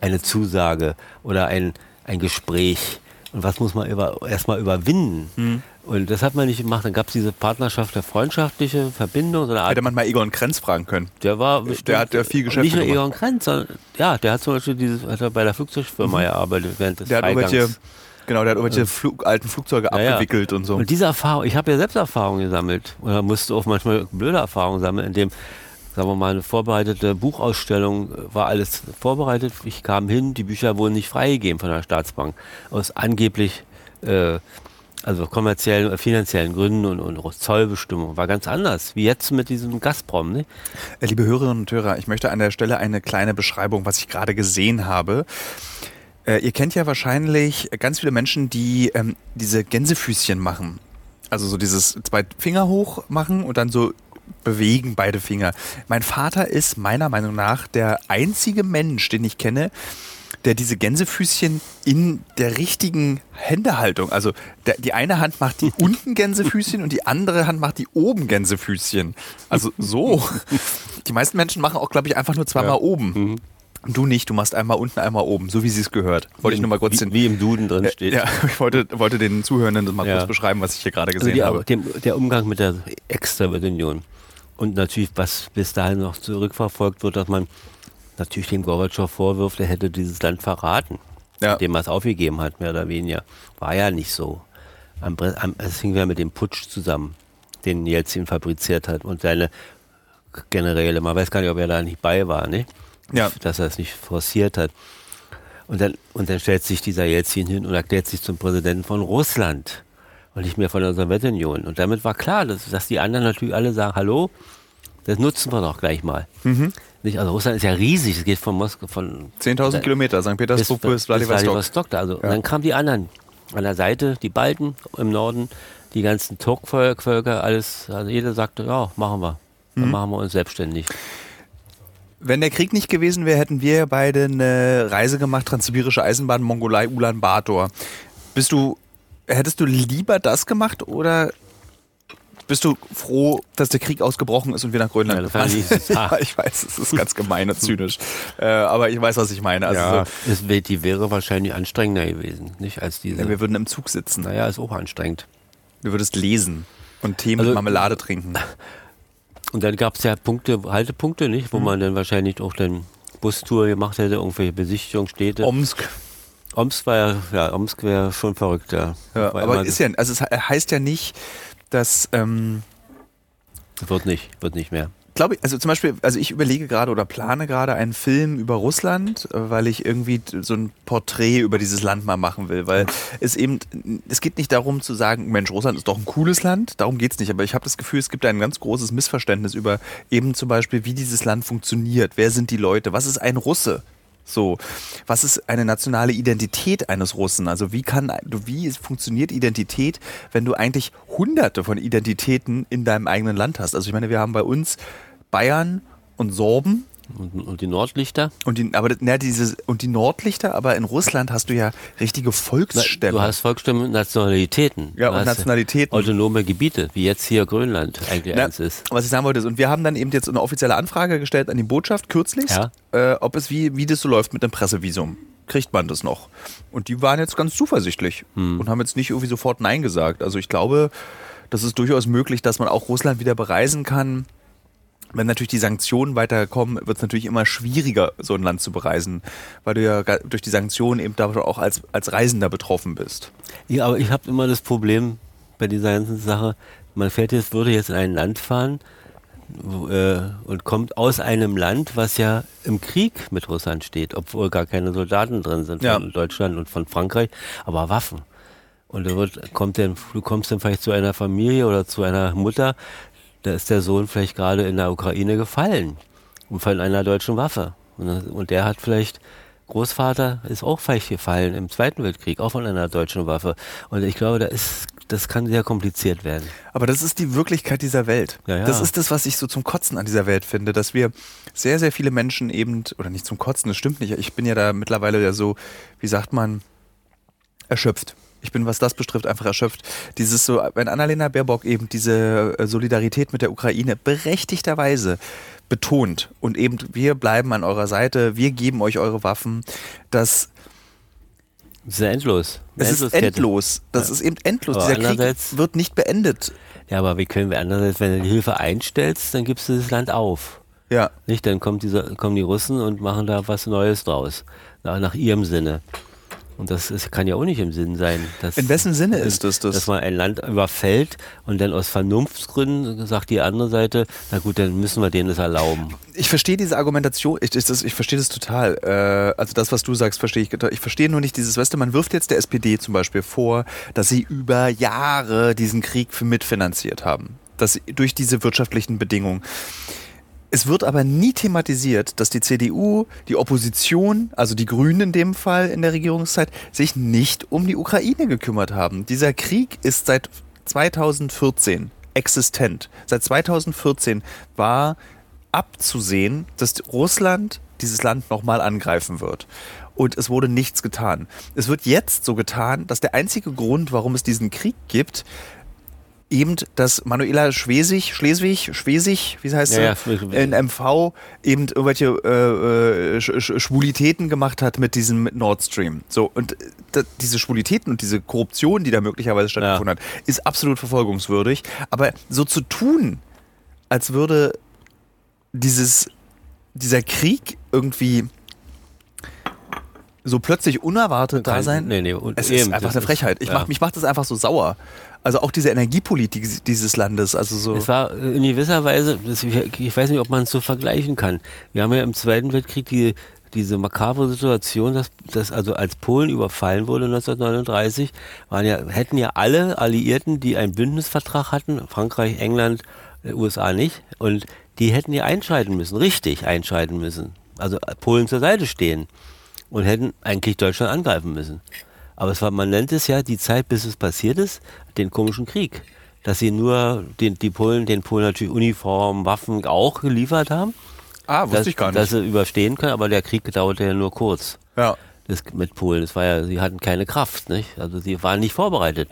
eine Zusage oder ein, ein Gespräch? Und was muss man über, erstmal überwinden? Und das hat man nicht gemacht. Dann gab es diese Partnerschaft, der freundschaftliche Verbindung, so eine Art Hätte man mal Egon Krenz fragen können. der war Der hat ja viel Geschäfte Nicht nur gemacht. Egon Krenz, sondern ja, der hat zum Beispiel dieses, hat er bei der Flugzeugfirma gearbeitet während des Mhm. Der hat Freigangs. irgendwelche, genau, der hat irgendwelche Flug, alten Flugzeuge Ja, ja. abgewickelt und so. Und diese Erfahrung, ich habe ja selbst Erfahrungen gesammelt oder musste auch manchmal blöde Erfahrungen sammeln, indem, sagen wir mal, eine vorbereitete Buchausstellung äh, war alles vorbereitet. Ich kam hin, die Bücher wurden nicht freigegeben von der Staatsbank aus angeblich äh, also kommerziellen, finanziellen Gründen und, und Zollbestimmungen. War ganz anders, wie jetzt mit diesem Gazprom. Ne? Äh, Liebe Hörerinnen und Hörer, ich möchte an der Stelle eine kleine Beschreibung, was ich gerade gesehen habe. Äh, ihr kennt ja wahrscheinlich ganz viele Menschen, die ähm, diese Gänsefüßchen machen. Also so dieses zwei Finger hoch machen und dann so bewegen beide Finger. Mein Vater ist meiner Meinung nach der einzige Mensch, den ich kenne, der diese Gänsefüßchen in der richtigen Händehaltung, also der, die eine Hand macht die unten Gänsefüßchen und die andere Hand macht die oben Gänsefüßchen. Also so. Die meisten Menschen machen auch, glaube ich, einfach nur zweimal oben. Und du nicht, du machst einmal unten, einmal oben, so wie sie es gehört. Wollte ich nur mal kurz wie, den, wie im Duden drin steht. ja, ich wollte, wollte den Zuhörenden das mal Ja. kurz beschreiben, was ich hier gerade Also gesehen die, habe. dem, der Umgang mit der Ex-Sowjetunion. Und natürlich, was bis dahin noch zurückverfolgt wird, dass man natürlich dem Gorbatschow vorwirft, er hätte dieses Land verraten, Ja. indem er es aufgegeben hat, mehr oder weniger. War ja nicht so. am, am, es hing ja mit dem Putsch zusammen, den Jelzin fabriziert hat und seine Generäle. Man weiß gar nicht, ob er da nicht bei war, ne? Ja. dass er es nicht forciert hat. Und dann, und dann stellt sich dieser Jelzin hin und erklärt sich zum Präsidenten von Russland und nicht mehr von der Sowjetunion. Und damit war klar, dass, dass die anderen natürlich alle sagen, hallo, das nutzen wir doch gleich mal. Mhm. Nicht? Also Russland ist ja riesig, es geht von Moskau, von 10.000 Kilometer, St. Petersburg bis, Vladivostok. da. Also, Und dann kamen die anderen an der Seite, die Balten im Norden, die ganzen Turkvölker, alles, also jeder sagte, ja, machen wir. Dann Mhm. machen wir uns selbstständig. Wenn der Krieg nicht gewesen wäre, hätten wir beide eine Reise gemacht, Transsibirische Eisenbahn, Mongolei, Ulaanbaatar. Bist du, hättest du lieber das gemacht oder bist du froh, dass der Krieg ausgebrochen ist und wir nach Grönland Ja, gefahren ja, ich weiß, es ist ganz gemein und zynisch. Äh, aber ich weiß, was ich meine. Also ja, so, es wär, die wäre wahrscheinlich anstrengender gewesen, nicht als diese. ja, wir würden im Zug sitzen. naja, ist auch anstrengend. Du würdest lesen und Tee mit Also- Marmelade trinken. Und dann gab es ja Punkte, Haltepunkte, nicht, wo man dann wahrscheinlich auch dann Bustour gemacht hätte, irgendwelche Besichtigungsstädte. Omsk. Omsk war ja, ja, Omsk wäre schon verrückt, ja. Ja, aber ist ja, also es he- heißt ja nicht, dass ähm, Wird nicht, wird nicht mehr. glaube ich, also zum Beispiel, also ich überlege gerade oder plane gerade einen Film über Russland, äh, weil ich irgendwie so ein Porträt über dieses Land mal machen will, weil es eben, es geht nicht darum zu sagen, Mensch, Russland ist doch ein cooles Land, darum geht es nicht, aber ich habe das Gefühl, es gibt ein ganz großes Missverständnis über eben zum Beispiel, wie dieses Land funktioniert, wer sind die Leute, was ist ein Russe? So, was ist eine nationale Identität eines Russen? Also wie kann, wie funktioniert Identität, wenn du eigentlich hunderte von Identitäten in deinem eigenen Land hast? Also ich meine, wir haben bei uns Bayern und Sorben Und, und die Nordlichter? und die, aber na, diese, und die Nordlichter, aber in Russland hast du ja richtige Volksstämme. Du hast Volksstämme und Nationalitäten. Ja, du und Nationalitäten. Autonome Gebiete, wie jetzt hier Grönland eigentlich Na, eins ist. Was ich sagen wollte, ist, und wir haben dann eben jetzt eine offizielle Anfrage gestellt an die Botschaft kürzlich, Ja. äh, ob es wie, wie das so läuft mit dem Pressevisum. Kriegt man das noch? Und die waren jetzt ganz zuversichtlich Hm. und haben jetzt nicht irgendwie sofort Nein gesagt. Also ich glaube, das ist durchaus möglich, dass man auch Russland wieder bereisen kann. Wenn natürlich die Sanktionen weiterkommen, wird es natürlich immer schwieriger, so ein Land zu bereisen, weil du ja durch die Sanktionen eben davon auch als, als Reisender betroffen bist. Ja, aber ich habe immer das Problem bei dieser ganzen Sache, man fährt jetzt, würde jetzt in ein Land fahren äh, und kommt aus einem Land, was ja im Krieg mit Russland steht, obwohl gar keine Soldaten drin sind Ja. von Deutschland und von Frankreich, aber Waffen. Und da wird, kommt dann, du kommst dann vielleicht zu einer Familie oder zu einer Mutter, da ist der Sohn vielleicht gerade in der Ukraine gefallen und von einer deutschen Waffe. Und, und der hat vielleicht, Großvater ist auch vielleicht gefallen im Zweiten Weltkrieg, auch von einer deutschen Waffe. Und ich glaube, da ist, das kann sehr kompliziert werden. Aber das ist die Wirklichkeit dieser Welt. Ja, ja. Das ist das, was ich so zum Kotzen an dieser Welt finde, dass wir sehr, sehr viele Menschen eben, oder nicht zum Kotzen, das stimmt nicht, ich bin ja da mittlerweile ja so, wie sagt man, erschöpft. Ich bin, was das betrifft, einfach erschöpft. Dieses so, wenn Annalena Baerbock eben diese äh, Solidarität mit der Ukraine berechtigterweise betont und eben wir bleiben an eurer Seite, wir geben euch eure Waffen, das Das ist ja endlos. Eine es ist endlos. Das ist eben endlos. Aber Dieser Krieg wird nicht beendet. Ja, aber wie können wir andererseits, wenn du die Hilfe einstellst, dann gibst du das Land auf. Ja. Nicht? Dann kommt dieser, kommen die Russen und machen da was Neues draus. Nach, nach ihrem Sinne. Und das ist, kann ja auch nicht im Sinn sein. Dass, In wessen Sinne ist das das? Dass man ein Land überfällt und dann aus Vernunftsgründen sagt die andere Seite, na gut, dann müssen wir denen das erlauben. Ich verstehe diese Argumentation, ich, das, ich verstehe das total. Äh, also das, was du sagst, verstehe ich. total. Ich verstehe nur nicht dieses, weißt du, man wirft jetzt der SPD zum Beispiel vor, dass sie über Jahre diesen Krieg für mitfinanziert haben. Dass sie, durch diese wirtschaftlichen Bedingungen. Es wird aber nie thematisiert, dass die CDU, die Opposition, also die Grünen in dem Fall in der Regierungszeit, sich nicht um die Ukraine gekümmert haben. Dieser Krieg ist seit 2014 existent. Seit 2014 war abzusehen, dass Russland dieses Land nochmal angreifen wird. Und es wurde nichts getan. Es wird jetzt so getan, dass der einzige Grund, warum es diesen Krieg gibt, eben, dass Manuela Schwesig, Schleswig, Schwesig, wie heißt Ja, sie, ja, in MV eben irgendwelche äh, äh, Sch Sch Schwulitäten gemacht hat mit diesem Nord Stream. So, und äh, diese Schwulitäten und diese Korruption, die da möglicherweise stattgefunden hat, ist absolut verfolgungswürdig. Aber so zu tun, als würde dieses, dieser Krieg irgendwie so plötzlich unerwartet da sein. Nee, nee, Es ist einfach eine Frechheit. Ich ja. mach, mich macht das einfach so sauer. Also auch diese Energiepolitik dieses Landes. Also so. Es war in gewisser Weise, ich weiß nicht, ob man es so vergleichen kann. Wir haben ja im Zweiten Weltkrieg die, diese makabre Situation, dass, dass also als Polen überfallen wurde 1939, waren ja, hätten ja alle Alliierten, die einen Bündnisvertrag hatten, Frankreich, England, USA nicht, und die hätten ja einschreiten müssen, richtig einschreiten müssen. Also Polen zur Seite stehen und hätten eigentlich Deutschland angreifen müssen. Aber es war, man nennt es ja die Zeit, bis es passiert ist, den komischen Krieg. Dass sie nur den, die Polen, den Polen natürlich Uniformen, Waffen auch geliefert haben. ah, wusste dass, ich gar nicht. Dass sie überstehen können, aber der Krieg dauerte ja nur kurz. ja. Das mit Polen. Das war ja, sie hatten keine Kraft, nicht? Also sie waren nicht vorbereitet.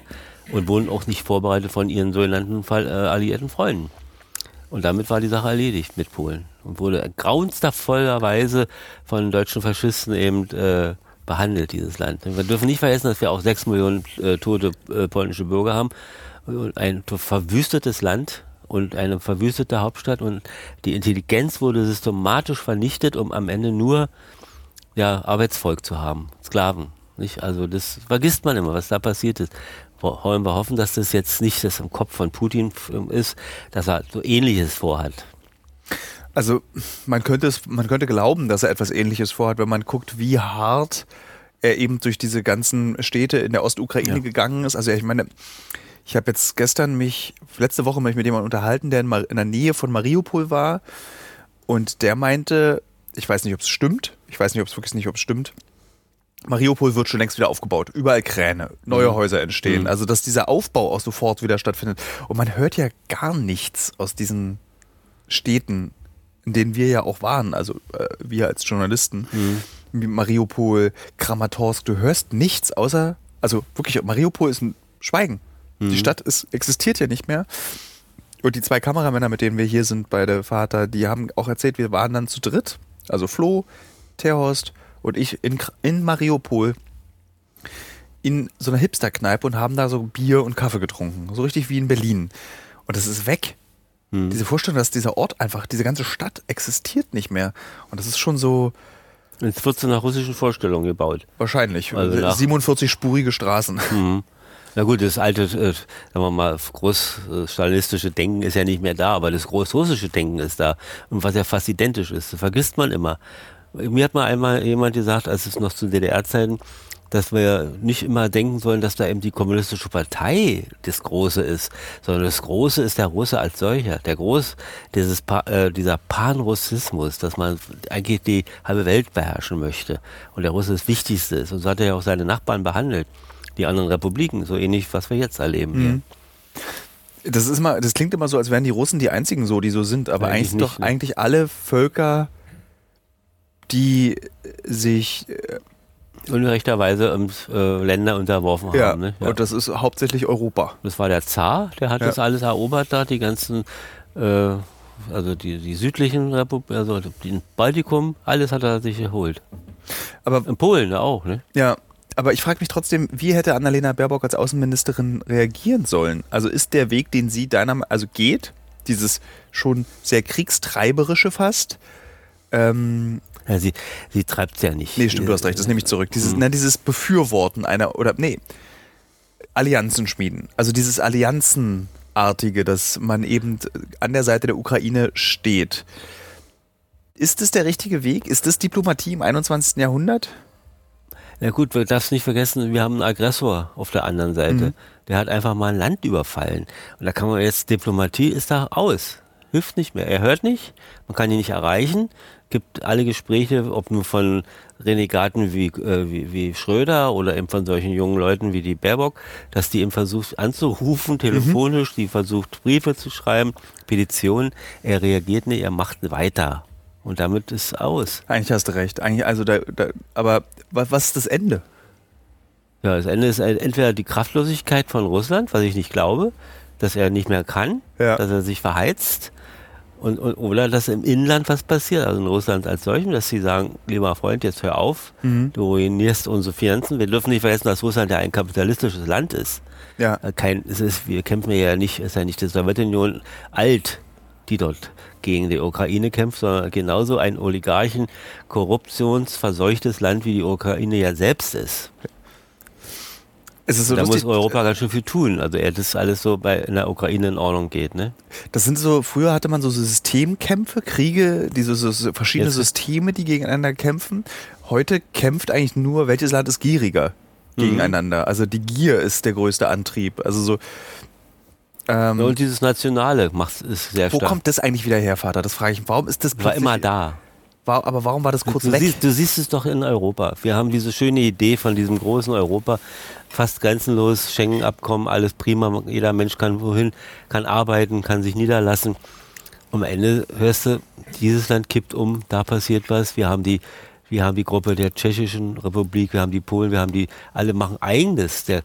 Und wurden auch nicht vorbereitet von ihren sogenannten Fall, äh, alliierten Freunden. Und damit war die Sache erledigt mit Polen. Und wurde grauenvollerweise von deutschen Faschisten eben äh, behandelt, dieses Land. Wir dürfen nicht vergessen, dass wir auch sechs Millionen äh, tote äh, polnische Bürger haben. Ein verwüstetes Land und eine verwüstete Hauptstadt. Und die Intelligenz wurde systematisch vernichtet, um am Ende nur ja, Arbeitsvolk zu haben, Sklaven. Nicht? Also das vergisst man immer, was da passiert ist. Wo- Wollen wir hoffen, dass das jetzt nicht das im Kopf von Putin ist, dass er so Ähnliches vorhat. Also man könnte es, man könnte glauben, dass er etwas Ähnliches vorhat, wenn man guckt, wie hart er eben durch diese ganzen Städte in der Ostukraine Ja. gegangen ist. Also ich meine, ich habe jetzt gestern mich, letzte Woche mich mit jemandem unterhalten, der in, in der Nähe von Mariupol war und der meinte, ich weiß nicht, ob es stimmt, ich weiß nicht, ob es wirklich nicht, ob es stimmt. Mariupol wird schon längst wieder aufgebaut. Überall Kräne, neue Mhm. Häuser entstehen. Mhm. Also, dass dieser Aufbau auch sofort wieder stattfindet. Und man hört ja gar nichts aus diesen Städten, in denen wir ja auch waren. Also, äh, wir als Journalisten. Wie Mariupol, Kramatorsk, du hörst nichts außer, also wirklich, Mariupol ist ein Schweigen. Die Stadt ist, existiert ja nicht mehr. Und die zwei Kameramänner, mit denen wir hier sind bei der Vater, die haben auch erzählt, wir waren dann zu dritt. Also Flo, Terhorst und ich in, in Mariupol in so einer Hipster-Kneipe und haben da so Bier und Kaffee getrunken. So richtig wie in Berlin. Und das ist weg. Hm. Diese Vorstellung, dass dieser Ort einfach, diese ganze Stadt existiert nicht mehr. Und das ist schon so Es wird zu einer russischen Vorstellung gebaut. wahrscheinlich. Also nach- 47-spurige Straßen. Mhm. Na gut, das alte, äh, sagen wir mal, großstalinistische Denken ist ja nicht mehr da, aber das großrussische Denken ist da. Und was ja fast identisch ist, das vergisst man immer. Mir hat mal einmal jemand gesagt, als es noch zu DDR-Zeiten, dass wir nicht immer denken sollen, dass da eben die kommunistische Partei das Große ist, sondern das Große ist der Russe als solcher. Der Groß, dieses pa äh, dieser Panrussismus, dass man eigentlich die halbe Welt beherrschen möchte und der Russe das Wichtigste ist. Und so hat er ja auch seine Nachbarn behandelt, die anderen Republiken, so ähnlich, was wir jetzt erleben. Mhm. Das ist immer, das klingt immer so, als wären die Russen die einzigen so, die so sind, aber Eigentlich eigentlich, nicht, doch ne? eigentlich alle Völker, die sich äh, Hier. Ungerechterweise ähm, äh, Länder unterworfen ja, haben. Ne? Ja. und das ist hauptsächlich Europa. Das war der Zar, der hat Ja. das alles erobert da, die ganzen, äh, also die, die südlichen Republiken, also den Baltikum, alles hat er sich geholt. Aber In Polen auch, ne? ja, aber ich frage mich trotzdem, wie hätte Annalena Baerbock als Außenministerin reagieren sollen? Also ist der Weg, den sie deiner, also geht, dieses schon sehr kriegstreiberische fast, ähm, Ja, sie, sie treibt es ja nicht. Nee, stimmt, du hast recht, das nehme ich zurück. Dieses, na, dieses Befürworten einer, oder nee, Allianzen schmieden. Also dieses Allianzenartige, dass man eben an der Seite der Ukraine steht. Ist das der richtige Weg? Ist das Diplomatie im 21. Jahrhundert? Na gut, wir darfst nicht vergessen, wir haben einen Aggressor auf der anderen Seite. Mhm. Der hat einfach mal ein Land überfallen. Und da kann man jetzt, Diplomatie ist da aus. Hilft nicht mehr. Er hört nicht, man kann ihn nicht erreichen. Gibt alle Gespräche, ob nur von Renegaten wie, äh, wie, wie Schröder oder eben von solchen jungen Leuten wie die Baerbock, dass die ihm versucht anzurufen, telefonisch, die versucht Briefe zu schreiben, Petitionen. Er reagiert nicht, er macht weiter. Und damit ist aus. Eigentlich hast du recht. Eigentlich, also da, da, aber was, was ist das Ende? Ja, das Ende ist entweder die Kraftlosigkeit von Russland, was ich nicht glaube, dass er nicht mehr kann, Ja. dass er sich verheizt, und, und, oder dass im Inland was passiert, also in Russland als solchem, dass sie sagen, lieber Freund, jetzt hör auf, Mhm. du ruinierst unsere Finanzen. Wir dürfen nicht vergessen, dass Russland ja ein kapitalistisches Land ist. Ja. Äh, Kein, es ist, wir kämpfen ja nicht, ist ja nicht die Sowjetunion alt. die dort gegen die Ukraine kämpft, sondern genauso ein Oligarchen, korruptionsverseuchtes Land wie die Ukraine ja selbst ist. Es so da lustig, muss Europa ganz schön viel tun. Also er das alles so bei in der Ukraine in Ordnung geht, ne? Das sind so, früher hatte man so Systemkämpfe, Kriege, diese so, verschiedene Jetzt Systeme, die gegeneinander kämpfen. Heute kämpft eigentlich nur, welches Land ist gieriger Mhm. gegeneinander. Also die Gier ist der größte Antrieb. Also so. Ähm, Und dieses Nationale macht ist sehr wo stark. kommt das eigentlich wieder her, Vater? Das frage ich mich. Warum ist das war immer da. War, aber warum war das kurz du, weg? Siehst, du siehst es doch in Europa. Wir haben diese schöne Idee von diesem großen Europa, fast grenzenlos, Schengen-Abkommen, alles prima. Jeder Mensch kann wohin, kann arbeiten, kann sich niederlassen. Am Ende hörst du, dieses Land kippt um, da passiert was. Wir haben die, wir haben die Gruppe der Tschechischen Republik, wir haben die Polen, wir haben die, alle machen eigenes. Der,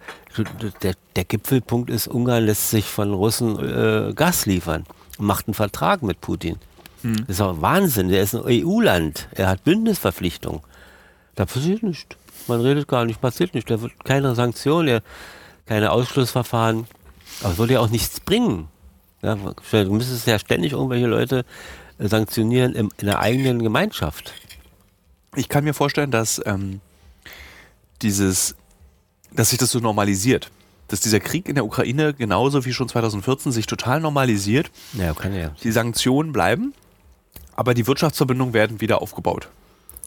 der, der Gipfelpunkt ist, Ungarn lässt sich von Russen äh, Gas liefern und macht einen Vertrag mit Putin. Das ist auch Wahnsinn. Der ist ein EU-Land. Er hat Bündnisverpflichtungen. Da passiert nichts. Man redet gar nicht, passiert nichts. Da wird keine Sanktion, der- keine Ausschlussverfahren. Aber es würde ja auch nichts bringen. Ja, du müsstest ja ständig irgendwelche Leute äh, sanktionieren im, in der eigenen Gemeinschaft. Ich kann mir vorstellen, dass ähm, dieses, dass sich das so normalisiert. Dass dieser Krieg in der Ukraine genauso wie schon 2014 sich total normalisiert. Ja, kann ja. Die Sanktionen bleiben, aber die Wirtschaftsverbindungen werden wieder aufgebaut.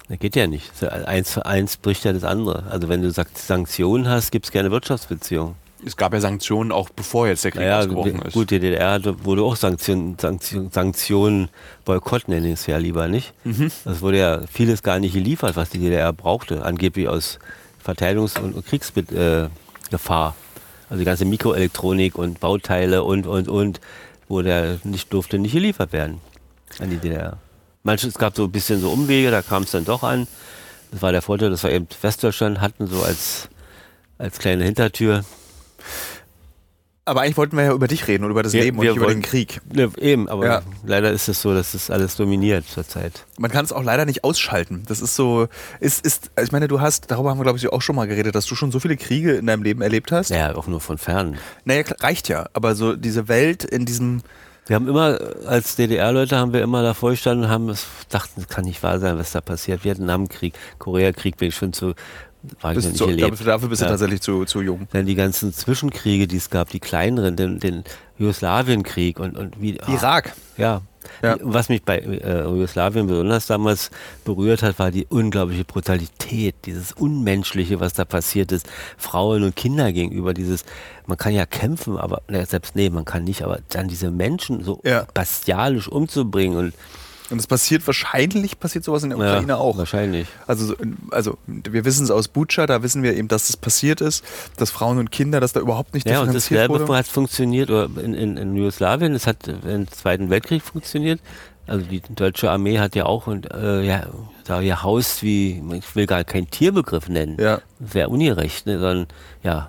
Das geht ja nicht. So Eins für eins bricht ja das andere. Also wenn du Sank- Sanktionen hast, gibt es keine Wirtschaftsbeziehung. Es gab ja Sanktionen auch bevor jetzt der Krieg Naja, ausgebrochen ist. gut, die DDR wurde auch Sanktionen, Sanktionen, Sanktionen Boykott nenne ich es ja lieber nicht. Mhm. Das wurde ja vieles gar nicht geliefert, was die DDR brauchte, angeblich aus Verteidigungs- und Kriegsgefahr. Gefahr. also die ganze Mikroelektronik und Bauteile und, und, und, wurde nicht, durfte nicht geliefert werden an die DDR. Manches, es gab so ein bisschen so Umwege, da kam es dann doch an. Das war der Vorteil, dass wir eben Westdeutschland hatten, so als, als kleine Hintertür. aber eigentlich wollten wir ja über dich reden und über das Wir- Leben und wir nicht über wollen- den Krieg. Ne, eben, aber Ja. leider ist es so, dass das alles dominiert zurzeit. Man kann es auch leider nicht ausschalten. Das ist so, ist, ist, ich meine, du hast, darüber haben wir glaube ich auch schon mal geredet, dass du schon so viele Kriege in deinem Leben erlebt hast. Naja, auch nur von fern. Naja, reicht ja. Aber so diese Welt in diesem, Wir haben immer, als DDR-Leute haben wir immer davor gestanden und haben es dachten, das kann nicht wahr sein, was da passiert. Vietnamkrieg, Koreakrieg bin ich schon zu, war ich noch nicht so, erlebt. dafür, dafür bist Ja. du tatsächlich zu, zu jung. Dann die ganzen Zwischenkriege, die es gab, die kleineren, den, den Jugoslawienkrieg und, und wie. ah, Irak. Ja. Ja. Was mich bei äh, Jugoslawien besonders damals berührt hat, war die unglaubliche Brutalität, dieses Unmenschliche, was da passiert ist, Frauen und Kinder gegenüber, dieses, man kann ja kämpfen, aber ne, selbst nee, man kann nicht, aber dann diese Menschen so Ja. bestialisch umzubringen und Und es passiert wahrscheinlich, passiert sowas in der Ukraine ja, auch. Wahrscheinlich. Also, so- also wir wissen es aus Butscha, da wissen wir eben, dass das passiert ist, dass Frauen und Kinder, dass da überhaupt nicht Ja, und das differenziert selbe wurde. hat funktioniert oder in, in, in Jugoslawien, es hat im Zweiten Weltkrieg funktioniert. Also die deutsche Armee hat ja auch und äh, ja, da ja Haus wie, ich will gar keinen Tierbegriff nennen. Ja. Wäre ungerecht, ne? sondern ja,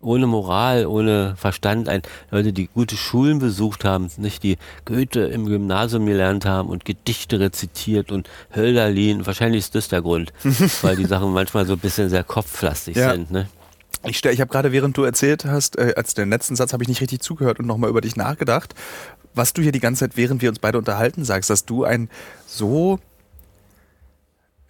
ohne Moral, ohne Verstand, ein, Leute, die gute Schulen besucht haben, nicht die Goethe im Gymnasium gelernt haben und Gedichte rezitiert und Hölderlin, wahrscheinlich ist das der Grund, weil die Sachen manchmal so ein bisschen sehr kopflastig Ja. sind. Ne? Ich, ich habe gerade, während du erzählt hast, äh, als den letzten Satz habe ich nicht richtig zugehört und nochmal über dich nachgedacht, was du hier die ganze Zeit, während wir uns beide unterhalten, sagst, dass du ein so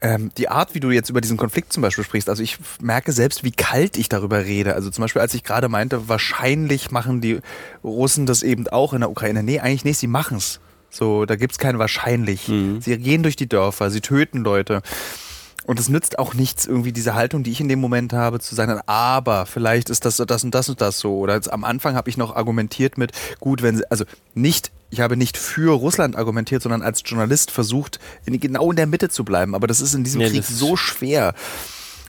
ähm, die Art, wie du jetzt über diesen Konflikt zum Beispiel sprichst, also ich merke selbst, wie kalt ich darüber rede. Also zum Beispiel, als ich gerade meinte, wahrscheinlich machen die Russen das eben auch in der Ukraine. Nee, eigentlich nicht, sie machen's. So, da gibt's kein wahrscheinlich. Sie gehen durch die Dörfer, sie töten Leute. Und es nützt auch nichts, irgendwie diese Haltung, die ich in dem Moment habe, zu sagen, aber vielleicht ist das so, das und das und das so. Oder jetzt am Anfang habe ich noch argumentiert mit, gut, wenn sie, also nicht, ich habe nicht für Russland argumentiert, sondern als Journalist versucht, in, genau in der Mitte zu bleiben. Aber das ist in diesem Ja, Krieg so schwer.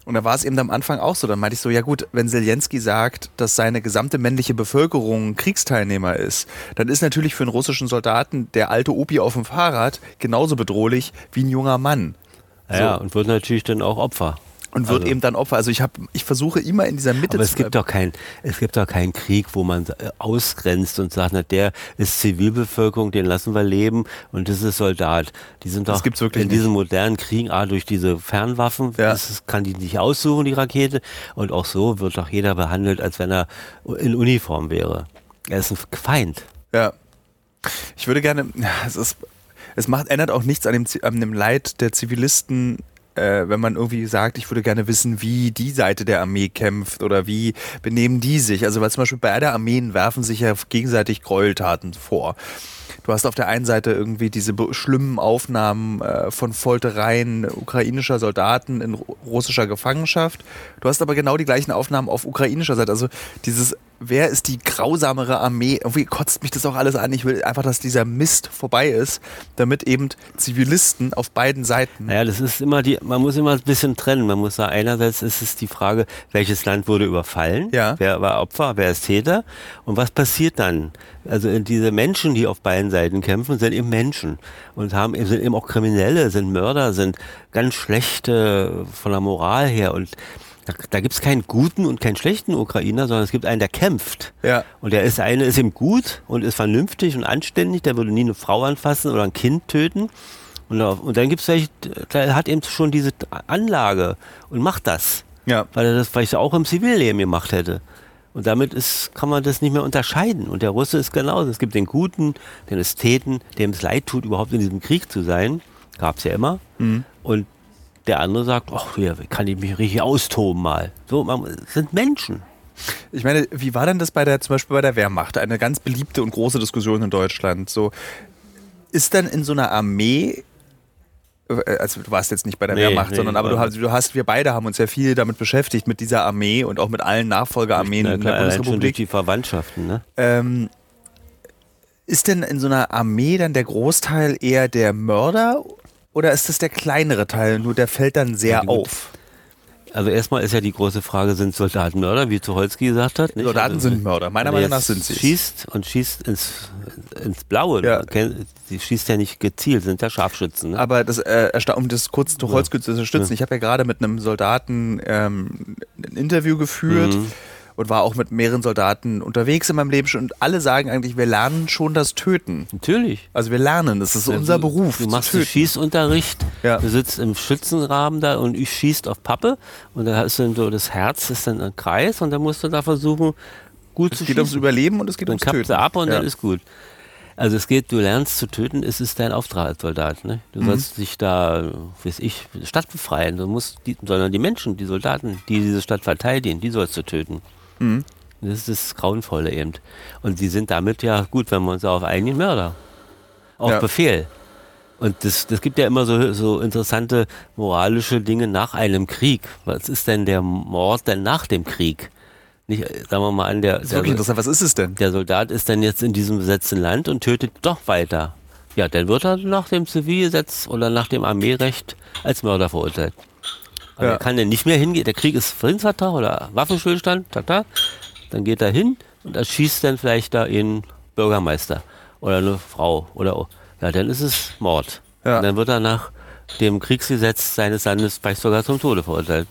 Und da war es eben am Anfang auch so. Dann meinte ich so, ja gut, wenn Zelensky sagt, dass seine gesamte männliche Bevölkerung Kriegsteilnehmer ist, dann ist natürlich für einen russischen Soldaten der alte Opi auf dem Fahrrad genauso bedrohlich wie ein junger Mann. Ja, So. und wird natürlich dann auch Opfer. Und wird Also- eben dann Opfer. Also ich habe, ich versuche immer in dieser Mitte Aber es zu gibt doch kein, es gibt doch keinen Krieg, wo man äh, ausgrenzt und sagt, na, der ist Zivilbevölkerung, den lassen wir leben und das ist Soldat. Die sind Das doch in diesen modernen Kriegen, ah, durch diese Fernwaffen, Ja. das kann die nicht aussuchen, die Rakete. Und auch so wird doch jeder behandelt, als wenn er in Uniform wäre. Er ist ein Feind. Ja. Ich würde gerne, es, ist, es macht, ändert auch nichts an dem, an dem Leid der Zivilisten, äh, wenn man irgendwie sagt, ich würde gerne wissen, wie die Seite der Armee kämpft oder wie benehmen die sich. Also weil zum Beispiel beide Armeen werfen sich ja gegenseitig Gräueltaten vor. Du hast auf der einen Seite irgendwie diese schlimmen Aufnahmen äh, von Foltereien ukrainischer Soldaten in russischer Gefangenschaft. Du hast aber genau die gleichen Aufnahmen auf ukrainischer Seite. Also dieses wer ist die grausamere Armee? Irgendwie kotzt mich das auch alles an. Ich will einfach, dass dieser Mist vorbei ist, damit eben Zivilisten auf beiden Seiten. Naja, das ist immer die, man muss immer ein bisschen trennen. Man muss sagen, einerseits ist es die Frage, welches Land wurde überfallen? Ja. Wer war Opfer? Wer ist Täter? Und was passiert dann? Also diese Menschen, die auf beiden Seiten kämpfen, sind eben Menschen und haben, sind eben auch Kriminelle, sind Mörder, sind ganz schlechte von der Moral her und da, da gibt es keinen guten und keinen schlechten Ukrainer, sondern es gibt einen, der kämpft. Ja. Und der ist eine ist ihm gut und ist vernünftig und anständig, der würde nie eine Frau anfassen oder ein Kind töten. Und, und dann gibt es welche, der hat eben schon diese Anlage und macht das. Ja. Weil er das vielleicht auch im Zivilleben gemacht hätte. Und damit ist, kann man das nicht mehr unterscheiden. Und der Russe ist genauso. Es gibt den Guten, den Ästheten, dem es leid tut, überhaupt in diesem Krieg zu sein. Gab es ja immer. Mhm. Und der andere sagt, ach, hier kann ich mich richtig austoben mal. So, man, sind Menschen. Ich meine, wie war denn das bei der, zum Beispiel bei der Wehrmacht? Eine ganz beliebte und große Diskussion in Deutschland. So, ist dann in so einer Armee, also du warst jetzt nicht bei der nee, Wehrmacht, nee, sondern aber du hast, du hast, wir beide haben uns ja viel damit beschäftigt, mit dieser Armee und auch mit allen Nachfolgearmeen in der Bundesrepublik. die Verwandtschaften, ne? Ähm, ist denn in so einer Armee dann der Großteil eher der Mörder oder ist das der kleinere Teil, nur der fällt dann sehr ja, auf? Also erstmal ist ja die große Frage, sind Soldaten Mörder, wie Tucholsky gesagt hat? Nicht? Soldaten also, sind Mörder, meiner Meinung nach sind sie. schießt und schießt ins, ins Blaue. Ja. Sie schießt ja nicht gezielt, sind ja Scharfschützen. Ne? Aber das, äh, um das kurz Tucholsky ja. zu unterstützen, ja. ich habe ja gerade mit einem Soldaten ähm, ein Interview geführt. Mhm und war auch mit mehreren Soldaten unterwegs in meinem Leben schon. Und alle sagen eigentlich, wir lernen schon das Töten. Natürlich. Also wir lernen, das ist also, unser Beruf. Du machst töten. Schießunterricht, ja. du sitzt im Schützenrahmen da und ich schießt auf Pappe und da hast du so das Herz, ist dann ein Kreis und dann musst du da versuchen, gut es zu schießen. Es geht ums Überleben und es geht dann ums Töten. Dann ab und ja. dann ist gut. Also es geht, du lernst zu töten, es ist dein Auftrag als Soldat. Ne? Du mhm. sollst dich da, weiß ich, Stadt befreien. Du musst die, sondern die Menschen, die Soldaten, die diese Stadt verteidigen, die sollst du töten. Mhm. Das ist das Grauenvolle eben. Und sie sind damit ja gut, wenn wir uns auf einigen Mörder. Auf ja. Befehl. Und das, das gibt ja immer so, so interessante moralische Dinge nach einem Krieg. Was ist denn der Mord denn nach dem Krieg? Nicht, sagen wir mal an, der, der, interessant. Was ist es denn? Der Soldat ist dann jetzt in diesem besetzten Land und tötet doch weiter. Ja, dann wird er nach dem Zivilgesetz oder nach dem Armeerecht als Mörder verurteilt. Aber ja. er kann dann nicht mehr hingehen. Der Krieg ist Friedensvertrag oder Waffenstillstand, tata. Dann geht er hin und erschießt dann vielleicht da einen Bürgermeister oder eine Frau oder ja, dann ist es Mord. Ja. Und dann wird er nach dem Kriegsgesetz seines Landes vielleicht sogar zum Tode verurteilt.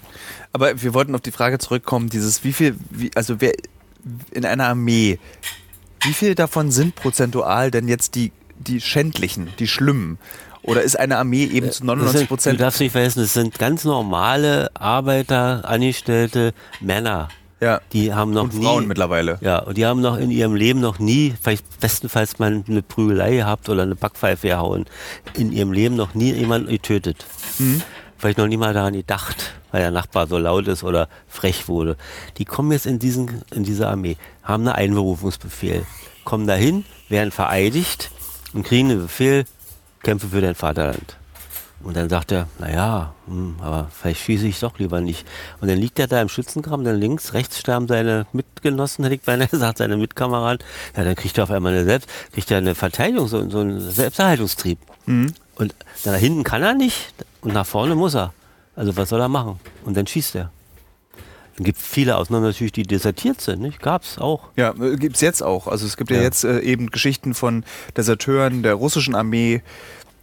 Aber wir wollten auf die Frage zurückkommen, dieses wie viel, wie, also wer in einer Armee, wie viel davon sind prozentual denn jetzt die, die schändlichen, die schlimmen? Oder ist eine Armee eben zu 99 Prozent? Du darfst nicht vergessen, es sind ganz normale Arbeiter, Angestellte, Männer. Ja. Die haben noch und nie. Frauen mittlerweile. Ja, und die haben noch in ihrem Leben noch nie, vielleicht bestenfalls mal eine Prügelei gehabt oder eine Backpfeife gehauen, in ihrem Leben noch nie jemanden getötet. Mhm. Vielleicht noch nie mal daran gedacht, weil der Nachbar so laut ist oder frech wurde. Die kommen jetzt in, diesen, in diese Armee, haben einen Einberufungsbefehl, kommen dahin, werden vereidigt und kriegen einen Befehl, kämpfe für dein Vaterland. Und dann sagt er, naja, hm, aber vielleicht schieße ich doch lieber nicht. Und dann liegt er da im Schützengraben, dann links, rechts sterben seine Mitgenossen, hätte ich beinahe gesagt, seine Mitkameraden. Ja, dann kriegt er auf einmal eine Selbst, kriegt er eine Verteidigung, so, so einen Selbsterhaltungstrieb. Mhm. Und nach hinten kann er nicht und nach vorne muss er. Also was soll er machen? Und dann schießt er. Es gibt viele Ausnahmen natürlich, die desertiert sind, nicht? Gab es auch. Ja, äh, gibt es jetzt auch. Also es gibt ja, ja jetzt äh, eben Geschichten von Deserteuren der russischen Armee,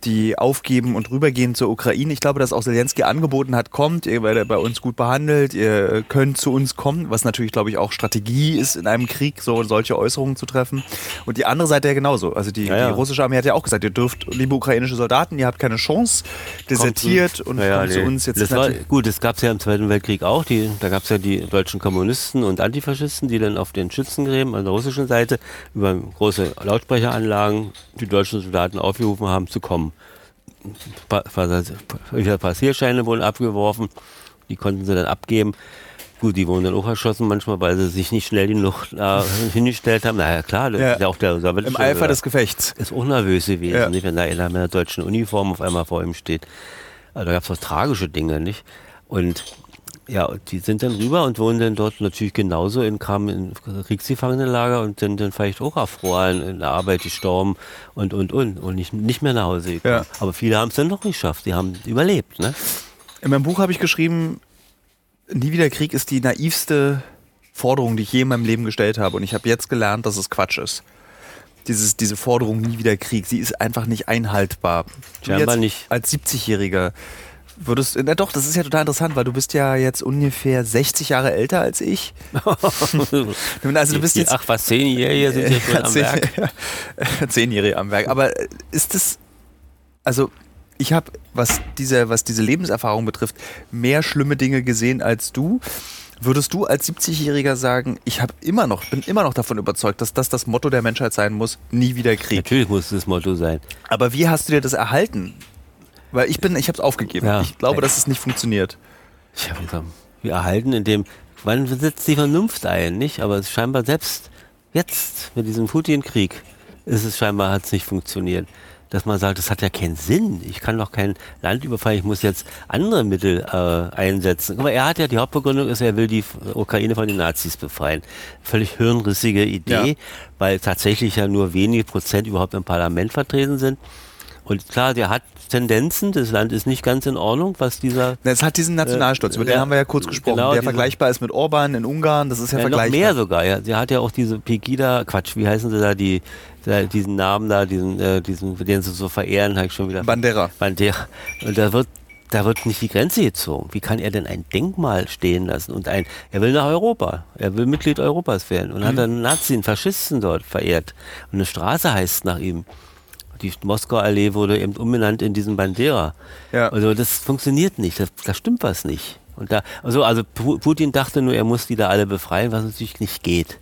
die aufgeben und rübergehen zur Ukraine. Ich glaube, dass auch Zelensky angeboten hat, kommt, ihr werdet bei uns gut behandelt, ihr könnt zu uns kommen, was natürlich, glaube ich, auch Strategie ist, in einem Krieg so solche Äußerungen zu treffen. Und die andere Seite ja genauso. Also die, ja, ja. die russische Armee hat ja auch gesagt, ihr dürft, liebe ukrainische Soldaten, ihr habt keine Chance, desertiert und ja, kommt zu uns jetzt. Das war, gut, das gab es ja im Zweiten Weltkrieg auch. Die, da gab es ja die deutschen Kommunisten und Antifaschisten, die dann auf den Schützengräben an der russischen Seite über große Lautsprecheranlagen die deutschen Soldaten aufgerufen haben, zu kommen. Passierscheine wurden abgeworfen, die konnten sie dann abgeben. Gut, die wurden dann auch erschossen manchmal, weil sie sich nicht schnell genug äh, hingestellt haben. Naja, klar, das ja. ist ja auch der Im Eifer des Gefechts. Ist auch nervös gewesen, ja. nicht? wenn da einer mit einer deutschen Uniform auf einmal vor ihm steht. Also, da gab es auch tragische Dinge, nicht? Und ja, die sind dann rüber und wohnen dann dort natürlich genauso in, kamen in Kriegsgefangenenlager und sind dann vielleicht auch erfroren, in der Arbeit gestorben und, und, und. Und nicht, nicht mehr nach Hause gekommen. Ja. Aber viele haben es dann doch nicht geschafft. Die haben überlebt. Ne? In meinem Buch habe ich geschrieben, Nie wieder Krieg ist die naivste Forderung, die ich je in meinem Leben gestellt habe. Und ich habe jetzt gelernt, dass es Quatsch ist. Dieses, diese Forderung nie wieder Krieg, sie ist einfach nicht einhaltbar. Scheinbar nicht. Als 70-Jähriger Würdest, na doch, das ist ja total interessant, weil du bist ja jetzt ungefähr 60 Jahre älter als ich. also du bist jetzt... Ach, was, Zehnjährige sind jetzt schon am Werk? Zehnjährige am Werk. Aber ist das... Also ich habe, was diese, was diese Lebenserfahrung betrifft, mehr schlimme Dinge gesehen als du. Würdest du als 70-Jähriger sagen, ich habe immer noch, bin immer noch davon überzeugt, dass das das Motto der Menschheit sein muss, nie wieder Krieg? Natürlich muss es das Motto sein. Aber wie hast du dir das erhalten? Weil ich bin, ich habe es aufgegeben. Ja. Ich glaube, dass es nicht funktioniert. Ich habe gesagt, wir erhalten in dem, wann setzt die Vernunft ein, nicht? Aber es scheinbar selbst jetzt mit diesem Putin-Krieg ist es scheinbar hat es nicht funktioniert. Dass man sagt, das hat ja keinen Sinn. Ich kann doch kein Land überfallen. Ich muss jetzt andere Mittel äh, einsetzen. Aber er hat ja die Hauptbegründung ist, er will die Ukraine von den Nazis befreien. Völlig hirnrissige Idee, ja. weil tatsächlich ja nur wenige Prozent überhaupt im Parlament vertreten sind. Und klar, der hat Tendenzen. Das Land ist nicht ganz in Ordnung, was dieser. Es hat diesen Nationalsturz, äh, über den haben wir ja kurz gesprochen, genau, der vergleichbar ist mit Orban in Ungarn. Das ist ja, ja vergleichbar. Noch mehr sogar. Ja. Sie hat ja auch diese Pegida, Quatsch, wie heißen sie da, die, diesen Namen da, diesen, äh, diesen, den sie so verehren, habe ich schon wieder. Bandera. Bandera. Und da wird da wird nicht die Grenze gezogen. Wie kann er denn ein Denkmal stehen lassen? Und ein, er will nach Europa. Er will Mitglied Europas werden. Und mhm. hat einen Nazi, einen Faschisten dort verehrt. Und eine Straße heißt nach ihm die Moskauer Allee wurde eben umbenannt in diesen Bandera. Ja. Also das funktioniert nicht, da, da stimmt was nicht. Und da, also, also Putin dachte nur, er muss die da alle befreien, was natürlich nicht geht.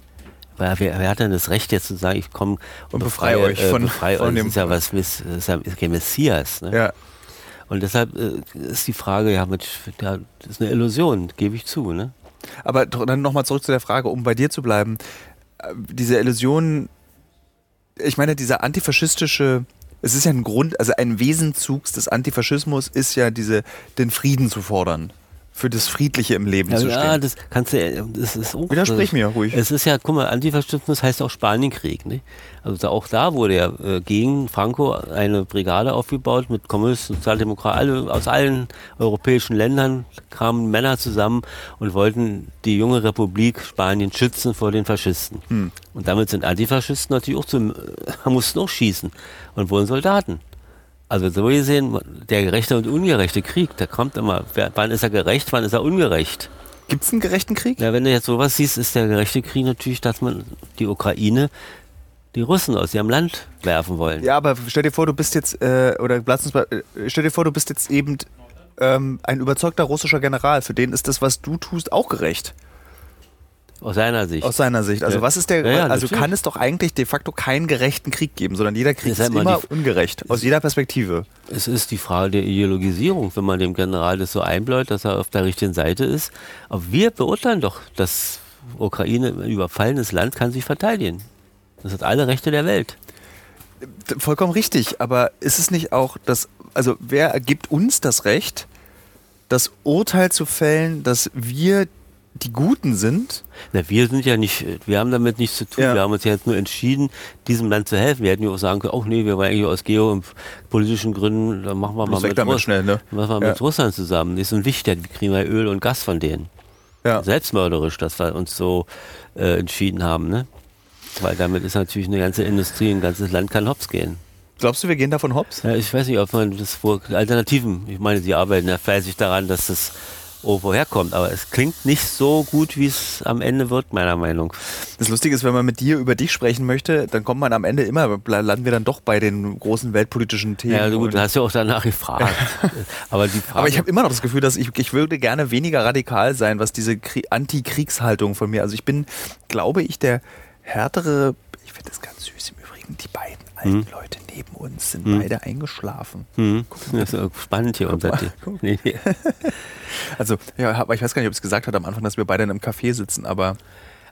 Weil wer, wer hat denn das Recht jetzt zu sagen, ich komme und, und befreie, befreie, euch äh, von, befreie von euch. Das ist ja was, das ist ja kein Messias. Ne? Ja. Und deshalb äh, ist die Frage, ja, mit, ja, das ist eine Illusion, gebe ich zu. Ne? Aber dann nochmal zurück zu der Frage, um bei dir zu bleiben. Äh, diese Illusion ich meine, dieser antifaschistische, es ist ja ein Grund, also ein Wesenzug des Antifaschismus ist ja diese, den Frieden zu fordern für das Friedliche im Leben ja, zu stehen. Ja, das kannst du, das ist auch, Widersprich mir ruhig. Es ist ja, guck mal, Antifaschismus heißt auch Spanienkrieg. Ne? Also auch da wurde ja äh, gegen Franco eine Brigade aufgebaut mit Kommunisten, Sozialdemokraten, alle, aus allen europäischen Ländern kamen Männer zusammen und wollten die junge Republik Spanien schützen vor den Faschisten. Hm. Und damit sind Antifaschisten natürlich auch zu, mussten auch schießen und wurden Soldaten. Also so gesehen, der gerechte und ungerechte Krieg, der kommt immer, wann ist er gerecht, wann ist er ungerecht? Gibt es einen gerechten Krieg? Ja, wenn du jetzt sowas siehst, ist der gerechte Krieg natürlich, dass man die Ukraine die Russen aus ihrem Land werfen wollen. Ja, aber stell dir vor, du bist jetzt, äh, oder lass uns mal, äh, stell dir vor, du bist jetzt eben ähm, ein überzeugter russischer General. Für den ist das, was du tust, auch gerecht. Aus seiner Sicht. Aus seiner Sicht. Also was ist der? Ja, also natürlich. kann es doch eigentlich de facto keinen gerechten Krieg geben, sondern jeder Krieg ist, ist immer ungerecht aus jeder Perspektive. Es ist die Frage der Ideologisierung, wenn man dem General das so einbläut, dass er auf der richtigen Seite ist. Aber wir beurteilen doch, dass Ukraine ein überfallenes Land kann sich verteidigen. Das hat alle Rechte der Welt. Vollkommen richtig, aber ist es nicht auch das, also wer gibt uns das Recht, das Urteil zu fällen, dass wir die Guten sind. Na, wir sind ja nicht, wir haben damit nichts zu tun. Ja. Wir haben uns ja jetzt nur entschieden, diesem Land zu helfen. Wir hätten ja auch sagen können, oh nee, wir waren eigentlich aus geopolitischen Gründen, dann machen wir mal mit, Russ schnell, ne? machen wir ja. mit Russland zusammen. Das ist ein wichtiger, wir kriegen ja Öl und Gas von denen. Ja. Selbstmörderisch, dass wir uns so äh, entschieden haben, ne? Weil damit ist natürlich eine ganze Industrie, ein ganzes Land kann hops gehen. Glaubst du, wir gehen davon hops? Ja, ich weiß nicht, ob man das vor Alternativen, ich meine, sie arbeiten ja fleißig daran, dass das irgendwo herkommt, aber es klingt nicht so gut, wie es am Ende wird, meiner Meinung. Das Lustige ist, wenn man mit dir über dich sprechen möchte, dann kommt man am Ende immer, landen wir dann doch bei den großen weltpolitischen Themen. Ja, gut, du hast ja auch danach gefragt. aber, die Frage aber ich habe immer noch das Gefühl, dass ich, ich würde gerne weniger radikal sein, was diese Krie- Anti-Kriegshaltung von mir. Also ich bin, glaube ich, der härtere, ich finde das ganz süß im Übrigen, die beiden alten Leute neben uns sind beide eingeschlafen. Hm, das ist spannend hier unter mal, dir. guck. Nee, nee. Also, ja, aber ich weiß gar nicht, ob ich es gesagt hatte am Anfang, dass wir beide in einem Café sitzen, aber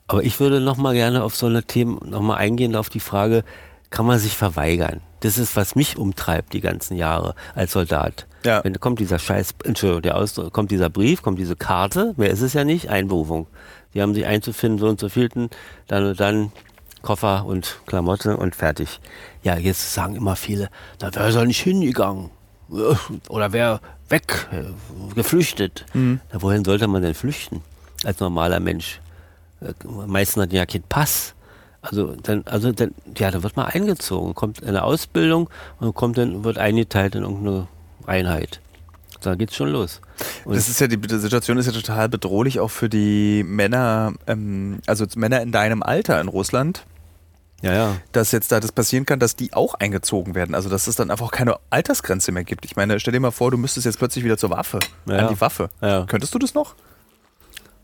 Aber ich würde noch mal gerne auf so eine Themen noch mal eingehen auf die Frage, kann man sich verweigern? Das ist, was mich umtreibt die ganzen Jahre als Soldat. Ja. Wenn kommt dieser Scheiß, Entschuldigung, der Ausdruck, kommt dieser Brief, kommt diese Karte, mehr ist es ja nicht, Einberufung. Die haben sich einzufinden, so und so vielten, dann und dann Koffer und Klamotte und fertig. Ja, jetzt sagen immer viele, da wäre er nicht hingegangen. Oder wäre weg, äh, geflüchtet. Ja, wohin sollte man denn flüchten als normaler Mensch? Äh, meisten hatten ja keinen Pass. Also dann, also dann, ja, da wird man eingezogen, kommt in eine Ausbildung und kommt dann, wird eingeteilt in irgendeine Einheit. Da geht's schon los. Und das ist ja die, die Situation ist ja total bedrohlich auch für die Männer, ähm, also Männer in deinem Alter in Russland, ja, ja. dass jetzt da das passieren kann, dass die auch eingezogen werden. Also dass es dann einfach keine Altersgrenze mehr gibt. Ich meine, stell dir mal vor, du müsstest jetzt plötzlich wieder zur Waffe, Ja, an die Waffe. Ja. Könntest du das noch?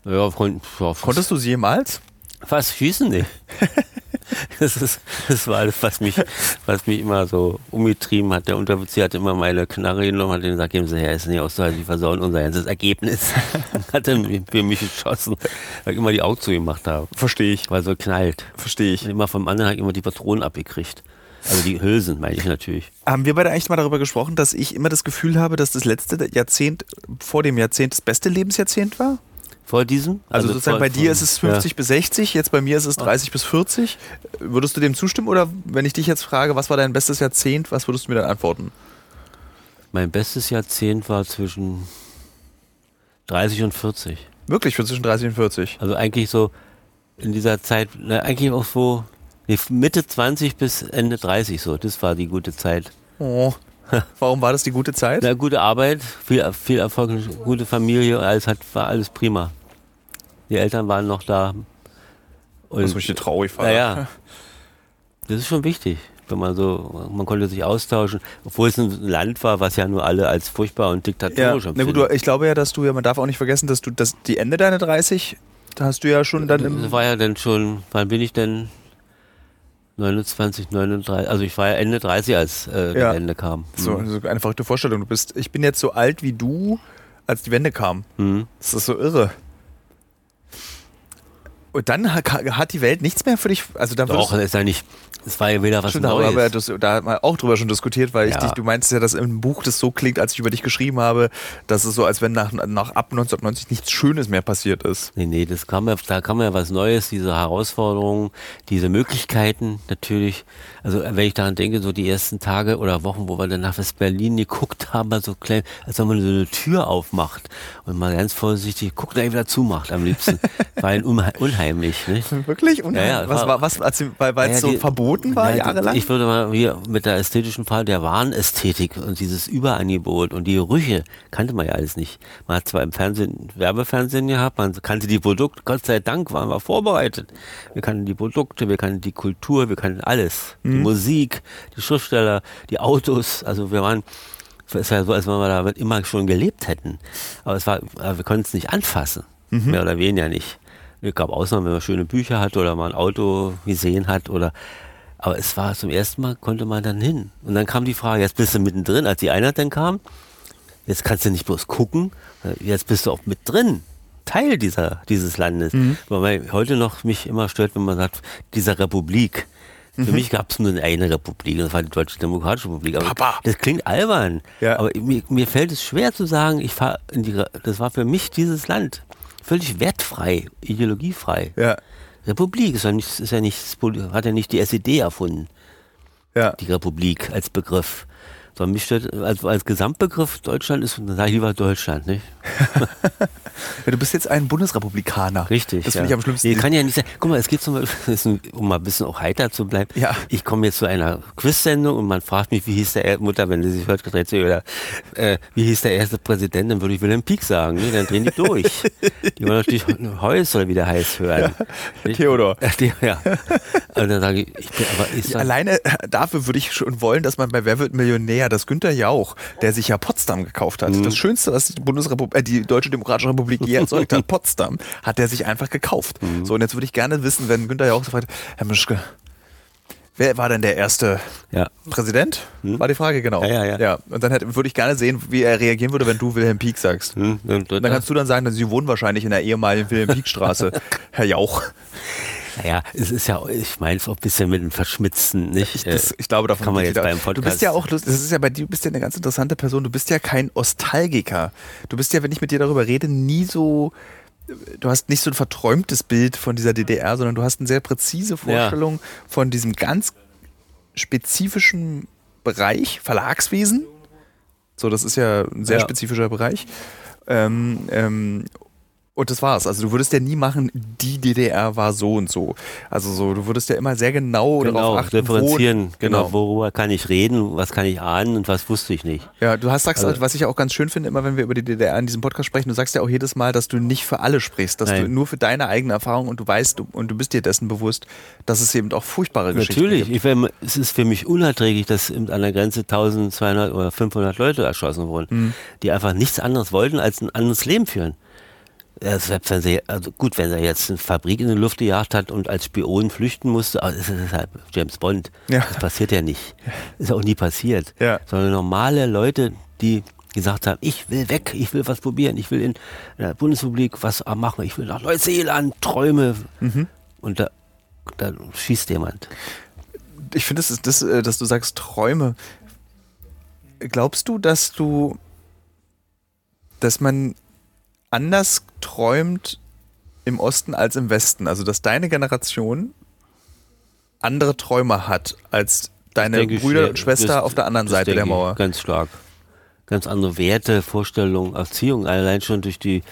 Ja, ja, Konntest du sie jemals? Fast schießen, nee. Das, ist, das war alles, was mich, was mich immer so umgetrieben hat. Der Unteroffizier hat immer meine Knarre genommen, hat gesagt, geben Sie her, ist nicht auszuhalten, Sie versauen unser ganzes Ergebnis. hat dann für mich geschossen, weil ich immer die Augen zugemacht habe, Verstehe ich. weil so knallt. Verstehe ich. Und immer vom anderen habe ich immer die Patronen abgekriegt. Also die Hülsen, meine ich natürlich. Haben wir beide eigentlich mal darüber gesprochen, dass ich immer das Gefühl habe, dass das letzte Jahrzehnt vor dem Jahrzehnt das beste Lebensjahrzehnt war? Vor diesem? Also, sozusagen vor- bei dir ist es 50 Ja. bis 60, jetzt bei mir ist es 30 bis 40. Würdest du dem zustimmen oder wenn ich dich jetzt frage, was war dein bestes Jahrzehnt, was würdest du mir dann antworten? Mein bestes Jahrzehnt war zwischen 30 und 40. Wirklich für zwischen 30 und 40. Also eigentlich so in dieser Zeit, na, eigentlich auch so nee, Mitte 20 bis Ende 30 so. Das war die gute Zeit. Oh. Warum war das die gute Zeit? Na, gute Arbeit, viel, viel Erfolg, gute Familie, alles hat, war alles prima. Die Eltern waren noch da. Und, Das ist richtig traurig, Vater. Naja, das ist schon wichtig, wenn man so, man konnte sich austauschen, obwohl es ein Land war, was ja nur alle als furchtbar und Ja, diktatorisch na gut, empfinden. ich glaube ja, dass du ja, man darf auch nicht vergessen, dass du das, die Ende deiner 30, da hast du ja schon dann Das im. war ja dann schon, wann bin ich denn? 29, 39, also ich war ja Ende 30, als äh, die Ja. Wende kam. So, so eine verrückte Vorstellung. Du bist, ich bin jetzt so alt wie du, als die Wende kam. Mhm. Das ist so irre. Und dann ha- hat die Welt nichts mehr für dich. Also da Doch, ist ja nicht, es war ja wieder was Stimmt, Neues. wir das, da haben wir auch drüber schon diskutiert, weil ich Ja. dich, du meinst ja, dass im Buch das so klingt, als ich über dich geschrieben habe, dass es so, als wenn nach, nach ab 1990 nichts Schönes mehr passiert ist. Nee, nee, das kam ja, da kam ja was Neues, diese Herausforderungen, diese Möglichkeiten natürlich. Also wenn ich daran denke, so die ersten Tage oder Wochen, wo wir dann nach West-Berlin geguckt haben, so klein, als wenn man so eine Tür aufmacht und mal ganz vorsichtig guckt, da wieder zumacht am liebsten. War ein unhe unheimlich, ne? Wirklich? Und Ja, ja, was war- was, als, weil es Ja, so verboten war, jahrelang? Ich würde mal hier mit der ästhetischen Fall der Warenästhetik und dieses Überangebot und die Gerüche kannte man ja alles nicht. Man hat zwar im Fernsehen Werbefernsehen gehabt, man kannte die Produkte, Gott sei Dank waren wir vorbereitet. Wir kannten die Produkte, wir kannten die Kultur, wir kannten alles. Die Musik, die Schriftsteller, die Autos, also wir waren es ist ja so, als wenn wir damit immer schon gelebt hätten. Aber es war, aber wir konnten es nicht anfassen. Mehr oder weniger nicht. Es gab Ausnahmen, wenn man schöne Bücher hatte oder mal ein Auto gesehen hat oder aber es war zum ersten Mal, konnte man dann hin. Und dann kam die Frage, jetzt bist du mittendrin, als die Einheit dann kam, jetzt kannst du nicht bloß gucken, jetzt bist du auch mit drin. Teil dieser, dieses Landes. Weil heute noch mich immer stört, wenn man sagt, dieser Republik. Für mich gab es nur eine Republik, das war die Deutsche Demokratische Republik. Aber Papa. Das klingt albern. Ja. Aber mir, mir fällt es schwer zu sagen, ich fahre in die, das war für mich dieses Land. Völlig wertfrei, ideologiefrei. ja, Republik ist ja nicht, ist ja nicht, hat ja nicht die SED erfunden, ja. die Republik als Begriff. Sondern mich stört, als, als Gesamtbegriff Deutschland ist, dann sage ich lieber Deutschland, nicht? Ja, du bist jetzt ein Bundesrepublikaner. Richtig. Das ja. finde ich am schlimmsten. Nee, kann ja nicht sein. Guck mal, es geht zum Beispiel, um mal ein bisschen auch heiter zu bleiben. Ja. Ich komme jetzt zu einer Quiz-Sendung und man fragt mich, wie hieß der er Mutter, wenn sie sich hört, dreht sie oder äh, wie hieß der erste Präsident, dann würde ich Wilhelm Pieck sagen. Nee, dann drehen die durch. die wollen natürlich Heus soll wieder heiß hören. Ja, Theodor. Ja. Und dann sage ich, ich bin aber ich sag, Alleine dafür würde ich schon wollen, dass man bei Wer wird Millionär, das Günther Jauch, der sich ja Potsdam gekauft hat, das Schönste, was die Bundesrepublik, äh, die Deutsche Demokratische Republik je erzeugt hat, Potsdam, hat der sich einfach gekauft. So, und jetzt würde ich gerne wissen, wenn Günther Jauch so fragt, Herr Mischke, wer war denn der erste ja. Präsident? War die Frage, genau. Ja, ja, ja. und dann hätte, würde ich gerne sehen, wie er reagieren würde, wenn du Wilhelm Pieck sagst. Hm, dann kannst du dann sagen, Sie wohnen wahrscheinlich in der ehemaligen Wilhelm-Pieck-Straße, Herr Jauch. Naja, es ist ja, ich meine es auch ein bisschen mit dem Verschmitzen, nicht? Das, ich glaube, davon kann man jetzt beim Podcast. Du bist ja auch, lust- das ist ja bei dir, du bist ja eine ganz interessante Person. Du bist ja kein Ostalgiker. Du bist ja, wenn ich mit dir darüber rede, nie so, du hast nicht so ein verträumtes Bild von dieser DDR, sondern du hast eine sehr präzise Vorstellung von diesem ganz spezifischen Bereich, Verlagswesen. So, das ist ja ein sehr Ja. spezifischer Bereich. Ähm, ähm, und das war's. Also du würdest ja nie machen, die DDR war so und so. Also so, du würdest ja immer sehr genau, genau, darauf achten, differenzieren, wo, genau, worüber kann ich reden, was kann ich ahnen und was wusste ich nicht. Ja, du hast sagst, Also- was ich auch ganz schön finde, immer wenn wir über die DDR in diesem Podcast sprechen, du sagst ja auch jedes Mal, dass du nicht für alle sprichst, dass du Nein. nur für deine eigene Erfahrung und du weißt du, und du bist dir dessen bewusst, dass es eben auch furchtbare Geschichten Natürlich, gibt. ich, wär- es ist für mich unerträglich, dass an der Grenze 1200 oder 500 Leute erschossen wurden, Mhm. die einfach nichts anderes wollten, als ein anderes Leben führen. Selbst wenn sie, also gut, wenn er jetzt eine Fabrik in die Luft gejagt hat und als Spion flüchten musste, aber das ist halt James Bond. Ja. Das passiert ja nicht. Ist auch nie passiert. Ja. Sondern normale Leute, die gesagt haben, ich will weg, ich will was probieren, ich will in der Bundesrepublik was machen, ich will nach Neuseeland, Träume. Mhm. Und da, da schießt jemand. Ich finde, das ist das, äh, dass du sagst Träume. Glaubst du, dass du, dass man anders träumt im Osten als im Westen? Also, dass deine Generation andere Träume hat als deine ich, Brüder ja, und Schwester das- auf der anderen Seite der ich Mauer? Ganz stark. Ganz andere Werte, Vorstellungen, Erziehung, allein schon durch die,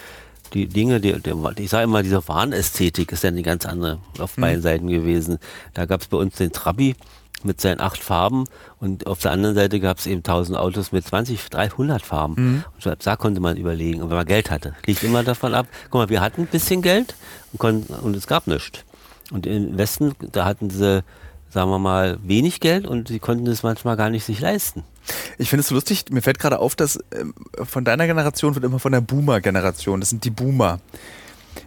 die Dinge, die, die, ich sage immer, diese Wahnästhetik ist ja eine ganz andere auf beiden Seiten gewesen. Da gab es bei uns den Trabi mit seinen acht Farben und auf der anderen Seite gab es eben tausend Autos mit 20, 300 Farben. Mhm. Und selbst da konnte man überlegen, und wenn man Geld hatte. Liegt immer davon ab. Guck mal, wir hatten ein bisschen Geld und, konnten, und es gab nichts. Und im Westen, da hatten sie, sagen wir mal, wenig Geld und sie konnten es manchmal gar nicht sich leisten. Ich finde es so lustig, mir fällt gerade auf, dass ähm, von deiner Generation wird immer von der Boomer-Generation, das sind die Boomer.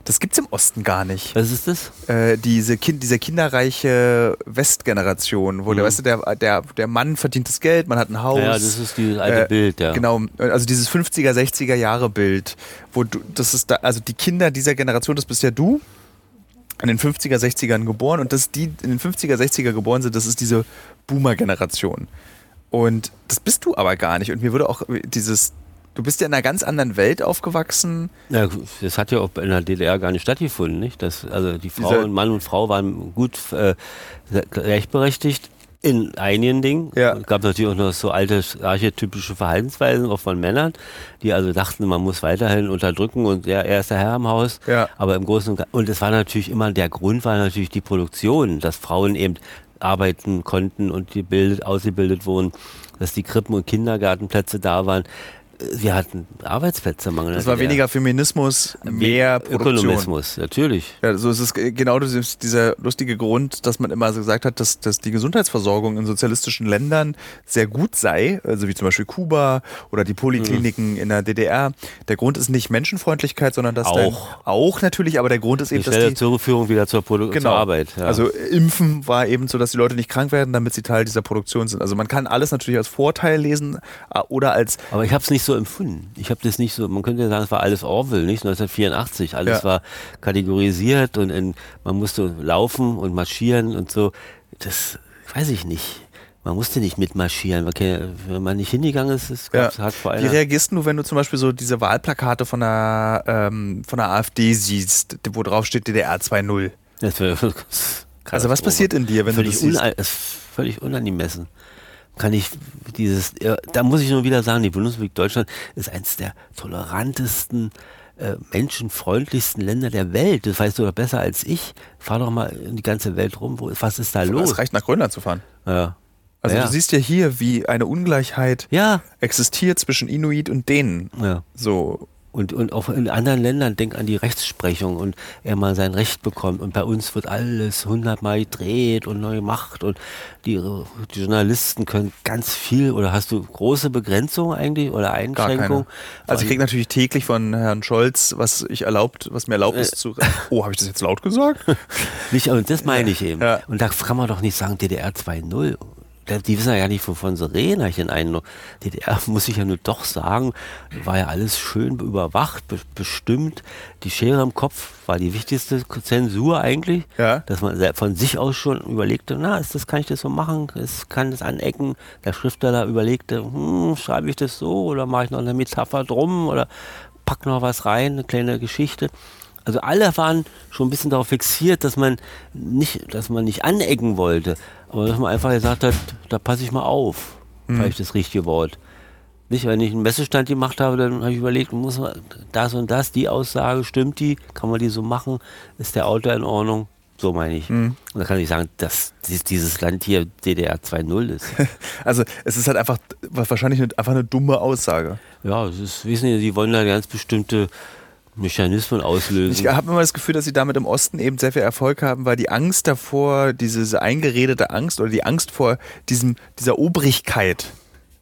Das gibt's im Osten gar nicht. Was ist das? Äh, diese, kind, diese kinderreiche Westgeneration, wo der, weißt du, der, der, der Mann verdient das Geld, man hat ein Haus. Mhm. Ja, das ist dieses alte Äh, Bild, ja. Genau, also dieses 50er, 60er Jahre Bild, wo du, das ist da, also die Kinder dieser Generation, das bist ja du, in den 50er, 60ern geboren und das, die in den 50er, 60er geboren sind, das ist diese Boomer-Generation. Und das bist du aber gar nicht. Und mir würde auch dieses, du bist ja in einer ganz anderen Welt aufgewachsen. Ja, das hat ja auch in der DDR gar nicht stattgefunden, nicht? Das, also die Frau Dieser- und Mann und Frau waren gut äh, gleichberechtigt in einigen Dingen. Ja. Es gab natürlich auch noch so alte archetypische Verhaltensweisen auch von Männern, die also dachten, man muss weiterhin unterdrücken und ja, er ist der Herr im Haus. Ja. Aber im Großen und Ganzen, und es war natürlich immer, der Grund war natürlich die Produktion, dass Frauen eben arbeiten konnten und gebildet, ausgebildet wurden, dass die Krippen- und Kindergartenplätze da waren. Wir hatten Arbeitsplätze. Das war weniger Feminismus, mehr Produktion. Ökonomismus, natürlich. Ja, so ist es genau dieser lustige Grund, dass man immer so gesagt hat, dass, dass die Gesundheitsversorgung in sozialistischen Ländern sehr gut sei, also wie zum Beispiel Kuba oder die Polikliniken in der DDR. Der Grund ist nicht Menschenfreundlichkeit, sondern dass Auch. auch natürlich, aber der Grund ist eben, dass die Zurückführung wieder zur, Produ Genau. zur Arbeit. Ja. Also äh, Impfen war eben so, dass die Leute nicht krank werden, damit sie Teil dieser Produktion sind. Also man kann alles natürlich als Vorteil lesen äh, oder als aber ich habe es nicht so empfunden. Ich habe das nicht so, man könnte ja sagen, es war alles Orwell, nicht? 1984. Alles Ja. war kategorisiert und in, man musste laufen und marschieren und so. Das weiß ich nicht. Man musste nicht mitmarschieren. Kann- Wenn man nicht hingegangen ist, es Ja. hat vor Wie einer. reagierst du, wenn du zum Beispiel so diese Wahlplakate von der, ähm, von der AfD siehst, wo drauf steht DDR 2.0? Das wär- Also was passiert in dir, wenn du völlig, das siehst? ist völlig unangemessen. Kann ich dieses, da muss ich nur wieder sagen, die Bundesrepublik Deutschland ist eines der tolerantesten, äh, menschenfreundlichsten Länder der Welt. Das weißt du doch besser als ich. Fahr doch mal in die ganze Welt rum. Wo, was ist da los? Es reicht nach Grönland zu fahren. Ja. Also Ja. du siehst ja hier, wie eine Ungleichheit Ja, existiert zwischen Inuit und denen. ja. So, Und, und auch in anderen Ländern, denk an die Rechtsprechung und er mal sein Recht bekommt. Und bei uns wird alles hundertmal gedreht und neu gemacht und die, die Journalisten können ganz viel. Oder hast du große Begrenzungen eigentlich oder Einschränkungen? Also ich kriege natürlich täglich von Herrn Scholz, was ich erlaubt, was mir erlaubt ist zu. Oh, habe ich das jetzt laut gesagt? Nicht, und das meine ich eben. Ja. Und da kann man doch nicht sagen DDR 2.0. Die wissen ja nicht, wovon sie reden, habe ich den Eindruck. DDR, muss ich ja nur doch sagen, war ja alles schön überwacht, be bestimmt. Die Schere im Kopf war die wichtigste Zensur eigentlich. Ja. Dass man von sich aus schon überlegte, na, ist das, kann ich das so machen? Ist, kann das anecken? Der Schriftsteller überlegte, hm, schreibe ich das so oder mache ich noch eine Metapher drum oder pack noch was rein, eine kleine Geschichte. Also alle waren schon ein bisschen darauf fixiert, dass man nicht, dass man nicht anecken wollte, aber dass man einfach gesagt hat, da passe ich mal auf. Vielleicht das richtige Wort. Nicht, wenn ich einen Messestand gemacht habe, dann habe ich überlegt, muss man das und das, die Aussage, stimmt die? Kann man die so machen? Ist der Autor in Ordnung? So meine ich. Und da kann ich sagen, dass dies- dieses Land hier DDR 2.0 ist. Also es ist halt einfach wahrscheinlich eine, einfach eine dumme Aussage. ja, es ist, wissen Sie, die wollen da ganz bestimmte Mechanismen auslösen. Ich habe immer das Gefühl, dass sie damit im Osten eben sehr viel Erfolg haben, weil die Angst davor, diese eingeredete Angst oder die Angst vor diesem, dieser Obrigkeit,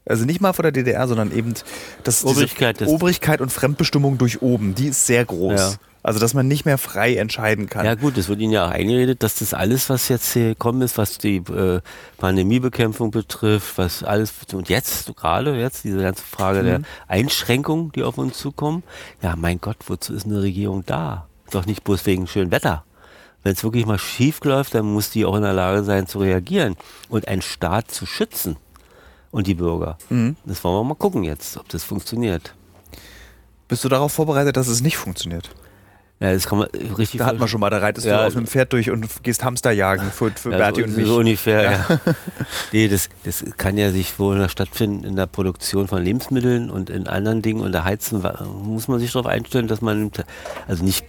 also nicht mal vor der DDR, sondern eben das, Obrigkeit Obrigkeit und Fremdbestimmung durch oben, die ist sehr groß. Ja. Also dass man nicht mehr frei entscheiden kann. Ja gut, es wird Ihnen ja auch eingeredet, dass das alles, was jetzt hier gekommen ist, was die äh, Pandemiebekämpfung betrifft, was alles, und jetzt, gerade jetzt, diese ganze Frage der Einschränkungen, die auf uns zukommen, ja mein Gott, wozu ist eine Regierung da? Doch nicht bloß wegen schönem Wetter. Wenn es wirklich mal schief läuft, dann muss die auch in der Lage sein zu reagieren und einen Staat zu schützen und die Bürger. Das wollen wir mal gucken jetzt, ob das funktioniert. Bist du darauf vorbereitet, dass es nicht funktioniert? Ja, das kann man richtig Da hat man schon mal, da reitest Ja. du auf einem Pferd durch und gehst Hamster jagen für, für Ja, Berti so, und mich. so ungefähr, ja. nee, das, das kann ja sich wohl stattfinden in der Produktion von Lebensmitteln und in anderen Dingen. Und da heizen muss man sich darauf einstellen, dass man, also nicht,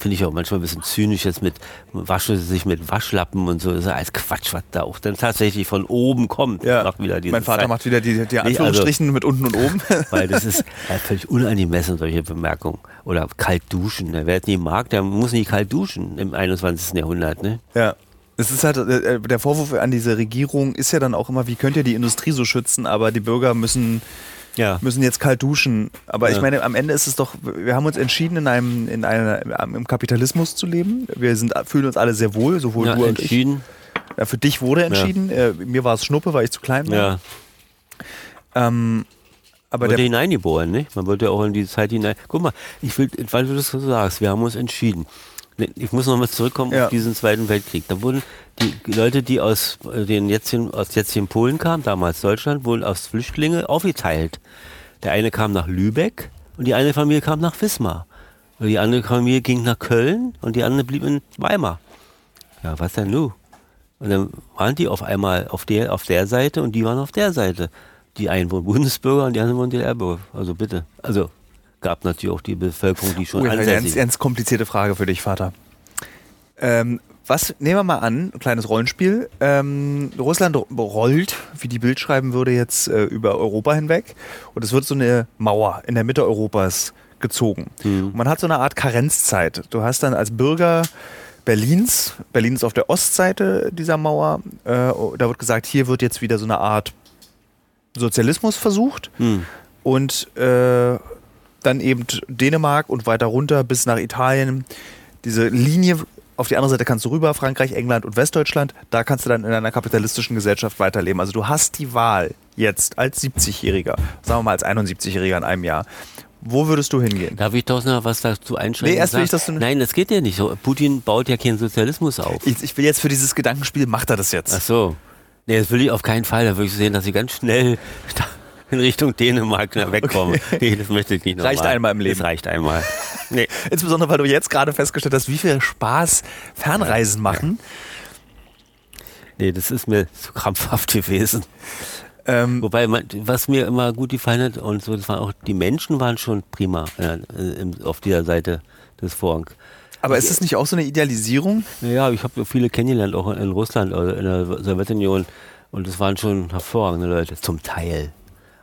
finde ich auch manchmal ein bisschen zynisch jetzt mit, wasche sich mit Waschlappen und so, das ist ja als Quatsch, was da auch dann tatsächlich von oben kommt. ja. Macht wieder mein Vater Zeit. macht wieder die, die also Anführungsstrichen mit unten und oben. Weil das ist ja, völlig unangemessen, solche Bemerkungen. Oder kalt duschen. ne? Wer es nie mag, der muss nicht kalt duschen im 21. Jahrhundert. Ne? Ja. Es ist halt, äh, der Vorwurf an diese Regierung ist ja dann auch immer, wie könnt ihr die Industrie so schützen, aber die Bürger müssen, Ja. müssen jetzt kalt duschen. Aber ich Ja. meine, am Ende ist es doch, wir haben uns entschieden, in einem, in einer, im Kapitalismus zu leben. Wir sind, fühlen uns alle sehr wohl, sowohl ja du ich. entschieden. Ja, für dich wurde entschieden. Äh, mir war es Schnuppe, weil ich zu klein war. Ja. Ähm, aber wurde der, hineingeboren, nicht? Man wollte ja auch in die Zeit hinein. Guck mal, ich will, weil du das so sagst, wir haben uns entschieden. Ich muss nochmal zurückkommen Ja. auf diesen Zweiten Weltkrieg. Da wurden die Leute, die aus äh, den jetzigen, aus jetzigen Polen kamen, damals Deutschland, wurden als Flüchtlinge aufgeteilt. Der eine kam nach Lübeck und die eine Familie kam nach Wismar. Und die andere Familie ging nach Köln und die andere blieb in Weimar. Ja, was denn nun? Und dann waren die auf einmal auf der, auf der Seite und die waren auf der Seite. Die einen wurden Bundesbürger und die anderen wurden DDR-Bürger. Also bitte. Also gab natürlich auch die Bevölkerung, die schon oh, ansässig ganz, ganz komplizierte Frage für dich, Vater. Ähm, was, nehmen wir mal an, ein kleines Rollenspiel. Ähm, Russland rollt, wie die Bild schreiben würde, jetzt äh, über Europa hinweg. Und es wird so eine Mauer in der Mitte Europas gezogen. Und man hat so eine Art Karenzzeit. Du hast dann als Bürger Berlins, Berlin ist auf der Ostseite dieser Mauer, äh, da wird gesagt, hier wird jetzt wieder so eine Art Sozialismus versucht. Hm. Und äh, dann eben Dänemark und weiter runter bis nach Italien. Diese Linie, auf die andere Seite kannst du rüber, Frankreich, England und Westdeutschland. Da kannst du dann in einer kapitalistischen Gesellschaft weiterleben. Also du hast die Wahl jetzt als 70-Jähriger, sagen wir mal als 71-Jähriger in einem Jahr. Wo würdest du hingehen? Darf ich doch noch was dazu einschränken? Nee, erst will ich, dass du- Nein, das geht ja nicht so. Putin baut ja keinen Sozialismus auf. Ich, ich will jetzt für dieses Gedankenspiel, macht er das jetzt? Ach so. Nee, das will ich auf keinen Fall. Da würde ich sehen, dass ich ganz schnell in Richtung Dänemark wegkomme. Nee, das möchte ich nicht nochmal. Reicht einmal im Leben. Das reicht einmal. Nee. Insbesondere, weil du jetzt gerade festgestellt hast, wie viel Spaß Fernreisen machen. Nee, das ist mir zu krampfhaft gewesen. Ähm, Wobei, man, was mir immer gut gefallen hat, und so, das waren auch, die Menschen waren schon prima äh, im- auf dieser Seite des Vorhangs. aber ist es nicht auch so eine Idealisierung? Naja, ich habe viele kennengelernt, auch in Russland, also in der Sowjetunion. Und das waren schon hervorragende Leute, zum Teil.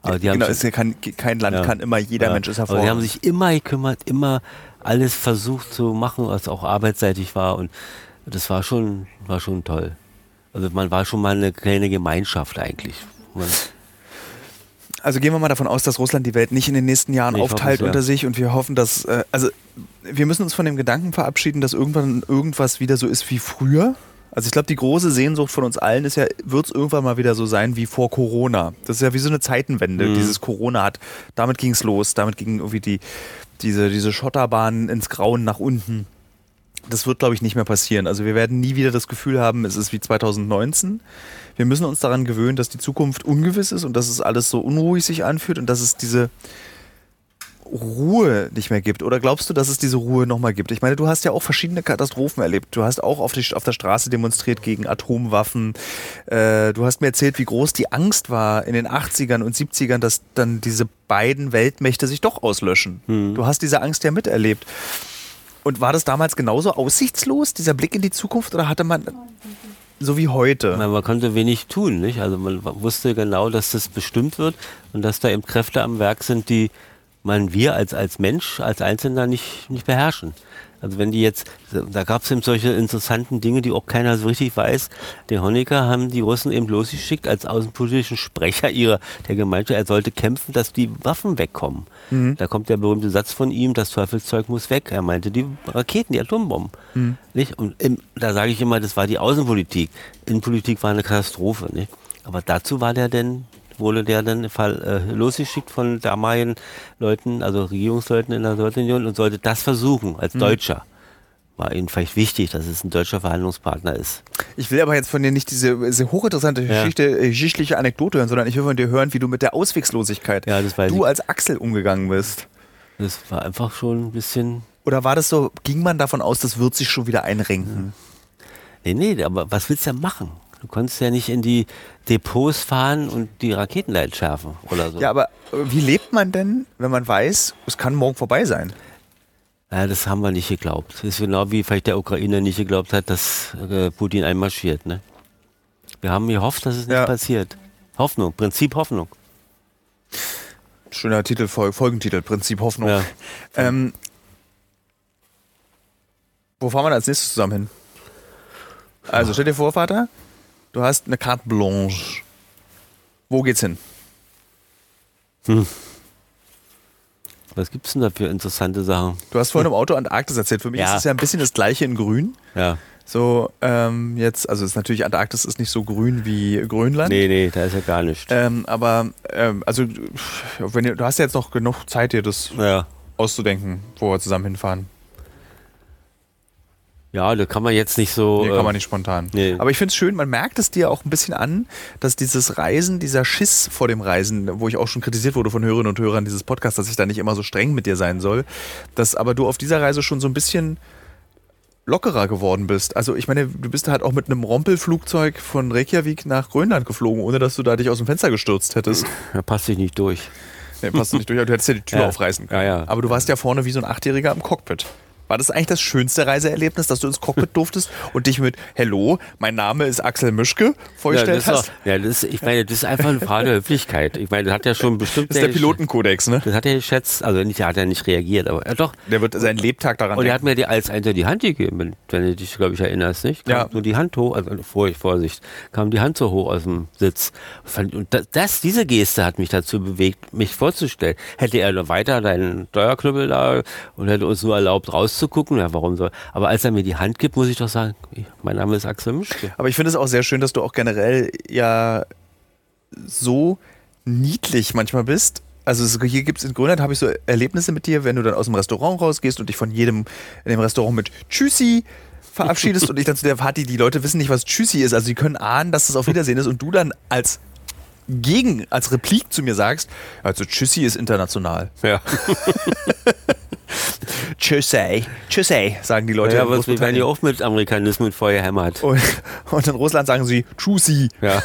Aber die haben Genau, ist ja kein, kein Land Ja. kann immer, jeder Ja. Mensch ist Aber die haben sich immer gekümmert, immer alles versucht zu machen, was auch arbeitsseitig war. Und das war schon, war schon toll. Also man war schon mal eine kleine Gemeinschaft eigentlich. Man, Also gehen wir mal davon aus, dass Russland die Welt nicht in den nächsten Jahren ich aufteilt unter sich und wir hoffen, dass, äh, also wir müssen uns von dem Gedanken verabschieden, dass irgendwann irgendwas wieder so ist wie früher. Also ich glaube, die große Sehnsucht von uns allen ist ja, wird es irgendwann mal wieder so sein wie vor Corona. Das ist ja wie so eine Zeitenwende, Mhm. dieses Corona hat. Damit ging es los, damit ging irgendwie die, diese, diese Schotterbahn ins Grauen nach unten. Das wird, glaube ich, nicht mehr passieren. Also wir werden nie wieder das Gefühl haben, es ist wie 2019. Wir müssen uns daran gewöhnen, dass die Zukunft ungewiss ist und dass es alles so unruhig sich anfühlt und dass es diese Ruhe nicht mehr gibt. Oder glaubst du, dass es diese Ruhe nochmal gibt? Ich meine, du hast ja auch verschiedene Katastrophen erlebt. Du hast auch auf, die, auf der Straße demonstriert gegen Atomwaffen. Äh, du hast mir erzählt, wie groß die Angst war in den 80ern und 70ern, dass dann diese beiden Weltmächte sich doch auslöschen. Du hast diese Angst ja miterlebt. Und war das damals genauso aussichtslos, dieser Blick in die Zukunft, oder hatte man so wie heute? man, man konnte wenig tun. Nicht? Also man wusste genau, dass das bestimmt wird und dass da eben Kräfte am Werk sind, die man wir als, als Mensch, als Einzelner nicht, nicht beherrschen. Also wenn die jetzt, da gab es eben solche interessanten Dinge, die auch keiner so richtig weiß. Den Honecker haben die Russen eben losgeschickt als außenpolitischen Sprecher ihrer der Gemeinschaft. Er sollte kämpfen, dass die Waffen wegkommen. Da kommt der berühmte Satz von ihm, das Teufelszeug muss weg. Er meinte die Raketen, die Atombomben. Nicht? Und im, da sage ich immer, das war die Außenpolitik. Innenpolitik war eine Katastrophe. Nicht? Aber dazu war der denn wurde der dann Fall, äh, losgeschickt von damaligen Leuten, also Regierungsleuten in der Sowjetunion und sollte das versuchen als Deutscher. War ihnen vielleicht wichtig, dass es ein deutscher Verhandlungspartner ist. Ich will aber jetzt von dir nicht diese, diese hochinteressante Ja. Geschichte, äh, geschichtliche Anekdote hören, sondern ich will von dir hören, wie du mit der Auswegslosigkeit Ja, du als Axel umgegangen bist. Das war einfach schon ein bisschen. Oder war das so, ging man davon aus, das wird sich schon wieder einrenken? Nee, nee, aber was willst du denn machen? Du konntest ja nicht in die Depots fahren und die Raketenleit schärfen oder so. Ja, aber äh, wie lebt man denn, wenn man weiß, es kann morgen vorbei sein? Ja, das haben wir nicht geglaubt. Das ist genau wie vielleicht der Ukrainer nicht geglaubt hat, dass äh, Putin einmarschiert. Ne? Wir haben gehofft, dass es nicht Ja. passiert. Hoffnung, Prinzip Hoffnung. Schöner Titel, Fol Folgentitel, Prinzip Hoffnung. Ja. Ähm, wo fahren wir als nächstes zusammen hin? Also stell dir vor, Vater, du hast eine Carte Blanche. Wo geht's hin? Was gibt's denn da für interessante Sachen? Du hast vorhin im Auto Antarktis erzählt. Für mich Ja. ist es ja ein bisschen das gleiche in Grün. Ja. So, ähm, jetzt, also es ist natürlich, Antarktis ist nicht so grün wie Grönland. Nee, nee, da ist ja gar nichts. Ähm, aber, ähm, also, wenn ihr, du hast ja jetzt noch genug Zeit, dir das ja. auszudenken, wo wir zusammen hinfahren. Ja, da kann man jetzt nicht so. Nee, äh, kann man nicht spontan. nee. Aber ich finde es schön, man merkt es dir auch ein bisschen an, dass dieses Reisen, dieser Schiss vor dem Reisen, wo ich auch schon kritisiert wurde von Hörerinnen und Hörern dieses Podcasts, dass ich da nicht immer so streng mit dir sein soll, dass aber du auf dieser Reise schon so ein bisschen lockerer geworden bist. Also ich meine, du bist halt auch mit einem Rompelflugzeug von Reykjavik nach Grönland geflogen, ohne dass du da dich aus dem Fenster gestürzt hättest. Da passt sich nicht durch. Nee, passt nicht durch, aber du hättest ja die Tür Ja. aufreißen können. Ja, ja. Aber du warst ja vorne wie so ein Achtjähriger im Cockpit. War das eigentlich das schönste Reiseerlebnis, dass du ins Cockpit durftest und dich mit Hello, mein Name ist Axel Mischke Ja, vorgestellt das ist hast? auch, ja, das, ist- ich meine, das ist einfach eine Frage der Höflichkeit. Ich meine, das hat ja schon bestimmt. Das ist der Pilotenkodex, ne? Das hat er geschätzt, also nicht, der hat ja nicht reagiert, aber ja, doch. Der wird seinen Lebtag daran Und er hat mir die als einer die Hand gegeben, wenn- du dich, glaube ich, erinnerst, nicht? Kam Ja. So die Hand hoch, also Vorsicht, Vorsicht, kam die Hand so hoch aus dem Sitz. Und das, diese Geste hat mich dazu bewegt, mich vorzustellen. Hätte er noch weiter deinen Steuerknüppel da und hätte uns nur erlaubt, rauszugucken, ja, warum soll. Aber als er mir die Hand gibt, muss ich doch sagen, mein Name ist Axel Mischke. Aber ich finde es auch sehr schön, dass du auch generell ja so niedlich manchmal bist. Also hier gibt es in Grönland, habe ich so Erlebnisse mit dir, wenn du dann aus dem Restaurant rausgehst und dich von jedem in dem Restaurant mit Tschüssi verabschiedest und ich dann zu der Party, die Leute wissen nicht, was Tschüssi ist, also sie können ahnen, dass das auf Wiedersehen ist und du dann als Gegen, als Replik zu mir sagst, also Tschüssi ist international. Ja. Tschüssi, Tschüssi, sagen die Leute ja, aber wir werden ja auch mit Amerikanismen vorgehämmert. Und, und in Russland sagen sie Tschüssi. Ja.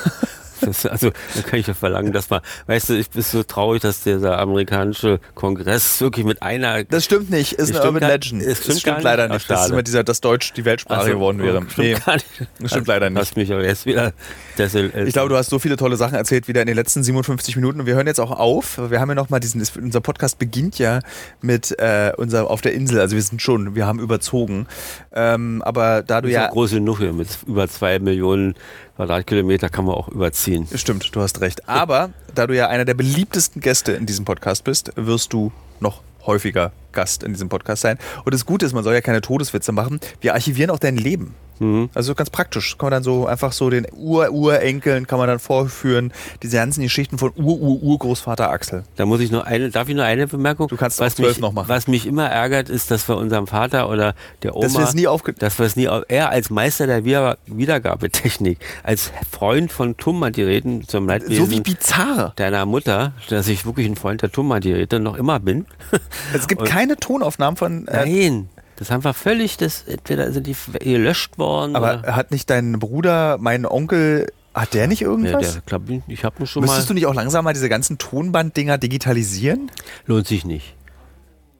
Das, also, da kann ich ja verlangen, dass man, weißt du, ich bin so traurig, dass dieser amerikanische Kongress wirklich mit einer. Das stimmt nicht, ist Das eine stimmt Urban Legend. es stimmt das stimmt gar leider nicht? Das schade. immer dieser, dass Deutsch die Weltsprache Also, geworden wäre. Stimmt Nee, gar nicht. das stimmt leider nicht. Hast mich aber jetzt wieder. Das, Ich glaube, du hast so viele tolle Sachen erzählt wieder in den letzten 57 Minuten und wir hören jetzt auch auf. Wir haben ja noch mal diesen, es- unser Podcast beginnt ja mit äh, unser auf der Insel. Also wir sind schon, wir haben überzogen. Ähm, aber da du ja ja, groß genug hier mit über zwei Millionen Quadratkilometer kann man auch überziehen. stimmt, du hast recht. Aber da du ja einer der beliebtesten Gäste in diesem Podcast bist, wirst du noch häufiger Gast in diesem Podcast sein. Und das Gute ist, man soll ja keine Todeswitze machen. Wir archivieren auch dein Leben. Mhm. Also ganz praktisch. Kann man dann so einfach so den Ur-Urenkeln kann man dann vorführen, diese ganzen Geschichten von Ur-Ur-Urgroßvater Axel. Da muss ich nur eine, darf ich nur eine Bemerkung? Du kannst was zwölf mich, noch machen. Was mich immer ärgert, ist, dass wir unserem Vater oder der Oma, Dass wir es nie aufge... dass wir es nie, au- er als Meister der Wieder Wiedergabetechnik, als Freund von Tummann-Geräten zum Leidwesen So wie bizarr. deiner Mutter, dass ich wirklich ein Freund der Tummann-Geräte noch immer bin. Es gibt Und- keine Tonaufnahmen von... Äh, Nein, das haben wir völlig, das, entweder sind die gelöscht worden aber oder, hat nicht dein Bruder, mein Onkel, hat der nicht ja, irgendwas? der, glaub, ich, habe schon Müsstest mal, du nicht auch langsam mal diese ganzen Tonbanddinger digitalisieren? lohnt sich nicht.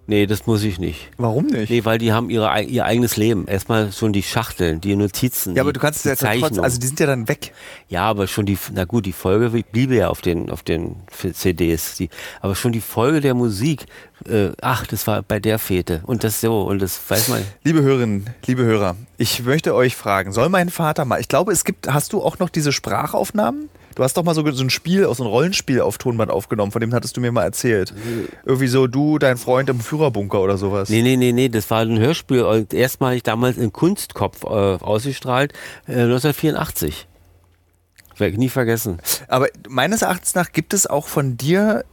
Nee, das muss ich nicht. Warum nicht? Nee, weil die haben ihre, ihr eigenes Leben. Erstmal schon die Schachteln, die Notizen. ja, aber du kannst es ja trotzdem, also die sind ja dann weg. Ja, aber schon die, na gut, die Folge bliebe ja auf den, auf den CDs. Die, aber schon die Folge der Musik, äh, ach, das war bei der Fete. Und das so, und das weiß man. Liebe Hörerinnen, liebe Hörer, ich möchte euch fragen, soll mein Vater mal, ich glaube, es gibt, hast du auch noch diese Sprachaufnahmen? Du hast doch mal so, so ein Spiel, aus so ein Rollenspiel auf Tonband aufgenommen, von dem hattest du mir mal erzählt. Irgendwie so du, dein Freund im Führerbunker oder sowas. Nee, nee, nee, nee, das war ein Hörspiel, und erstmalig damals in Kunstkopf äh, ausgestrahlt, äh, 1984. Werd ich nie vergessen. Aber meines Erachtens nach gibt es auch von dir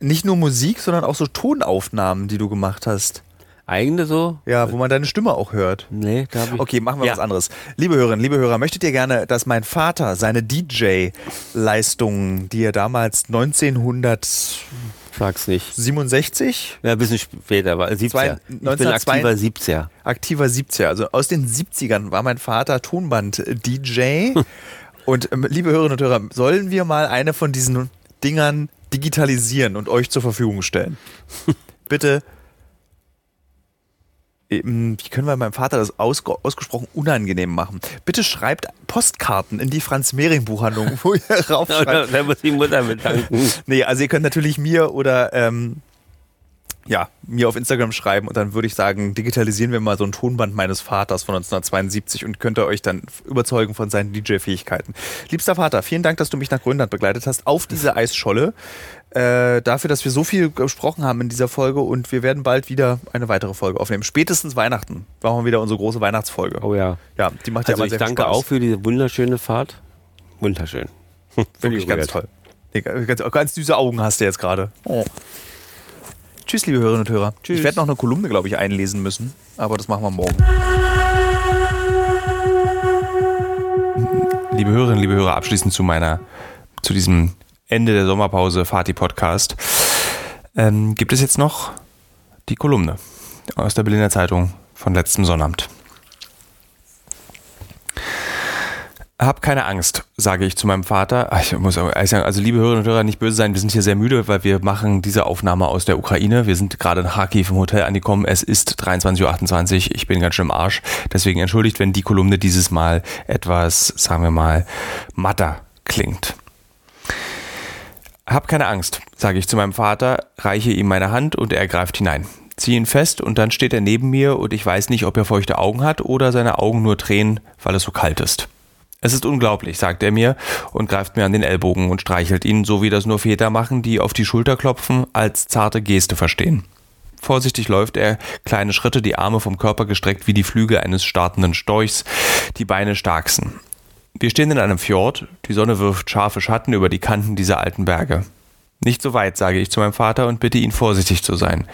nicht nur Musik, sondern auch so Tonaufnahmen, die du gemacht hast. Eigene so? Ja, wo man deine Stimme auch hört. Nee, da hab ich. Okay, machen wir Ja. was anderes. Liebe Hörerinnen, liebe Hörer, möchtet ihr gerne, dass mein Vater seine DJ-Leistungen, die er damals 1967, Sag's nicht. Ja, ein bisschen später, war 70er. Zwei- ich bin 1902 aktiver 70er. aktiver 70er, also aus den 70ern war mein Vater Tonband-DJ. und ähm, liebe Hörerinnen und Hörer, sollen wir mal eine von diesen Dingern digitalisieren und euch zur Verfügung stellen? Bitte. Ähm, Wie können wir meinem Vater das ausge ausgesprochen unangenehm machen? Bitte schreibt Postkarten in die Franz-Mehring-Buchhandlung, wo ihr raufschreibt. Da muss die Mutter bedanken. Nee, also ihr könnt natürlich mir oder ähm, ja, mir auf Instagram schreiben und dann würde ich sagen, digitalisieren wir mal so ein Tonband meines Vaters von 1972 und könnt ihr euch dann überzeugen von seinen DJ-Fähigkeiten. Liebster Vater, vielen Dank, dass du mich nach Grönland begleitet hast auf diese Eisscholle. Äh, dafür, dass wir so viel gesprochen haben in dieser Folge und wir werden bald wieder eine weitere Folge aufnehmen. Spätestens Weihnachten machen wir wieder unsere große Weihnachtsfolge. Oh ja. Ja, die macht ja Also immer ich sehr viel danke Spaß. auch für diese wunderschöne Fahrt. Wunderschön. Wirklich ganz toll. Nee, ganz, ganz süße Augen hast du jetzt gerade. Oh. Tschüss, liebe Hörerinnen und Hörer. Tschüss. Ich werde noch eine Kolumne, glaube ich, einlesen müssen, aber das machen wir morgen. Liebe Hörerinnen, liebe Hörer, abschließend zu meiner, zu diesem Ende der Sommerpause Fati Podcast ähm, gibt es jetzt noch die Kolumne aus der Berliner Zeitung von letztem Sonnabend. Hab keine Angst, sage ich zu meinem Vater. Ich muss sagen, also liebe Hörerinnen und Hörer, nicht böse sein, wir sind hier sehr müde, weil wir machen diese Aufnahme aus der Ukraine. Wir sind gerade in Kharkiv im Hotel angekommen. Es ist 23.28 Uhr. Ich bin ganz schön im Arsch. Deswegen entschuldigt, wenn die Kolumne dieses Mal etwas, sagen wir mal, matter klingt. Hab keine Angst, sage ich zu meinem Vater, reiche ihm meine Hand und er greift hinein. Zieh ihn fest und dann steht er neben mir und ich weiß nicht, ob er feuchte Augen hat oder seine Augen nur tränen, weil es so kalt ist. Es ist unglaublich, sagt er mir und greift mir an den Ellbogen und streichelt ihn, so wie das nur Väter machen, die auf die Schulter klopfen, als zarte Geste verstehen. Vorsichtig läuft er, kleine Schritte, die Arme vom Körper gestreckt wie die Flügel eines startenden Storchs, die Beine starksen. Wir stehen in einem Fjord, die Sonne wirft scharfe Schatten über die Kanten dieser alten Berge. Nicht so weit, sage ich zu meinem Vater und bitte ihn vorsichtig zu sein,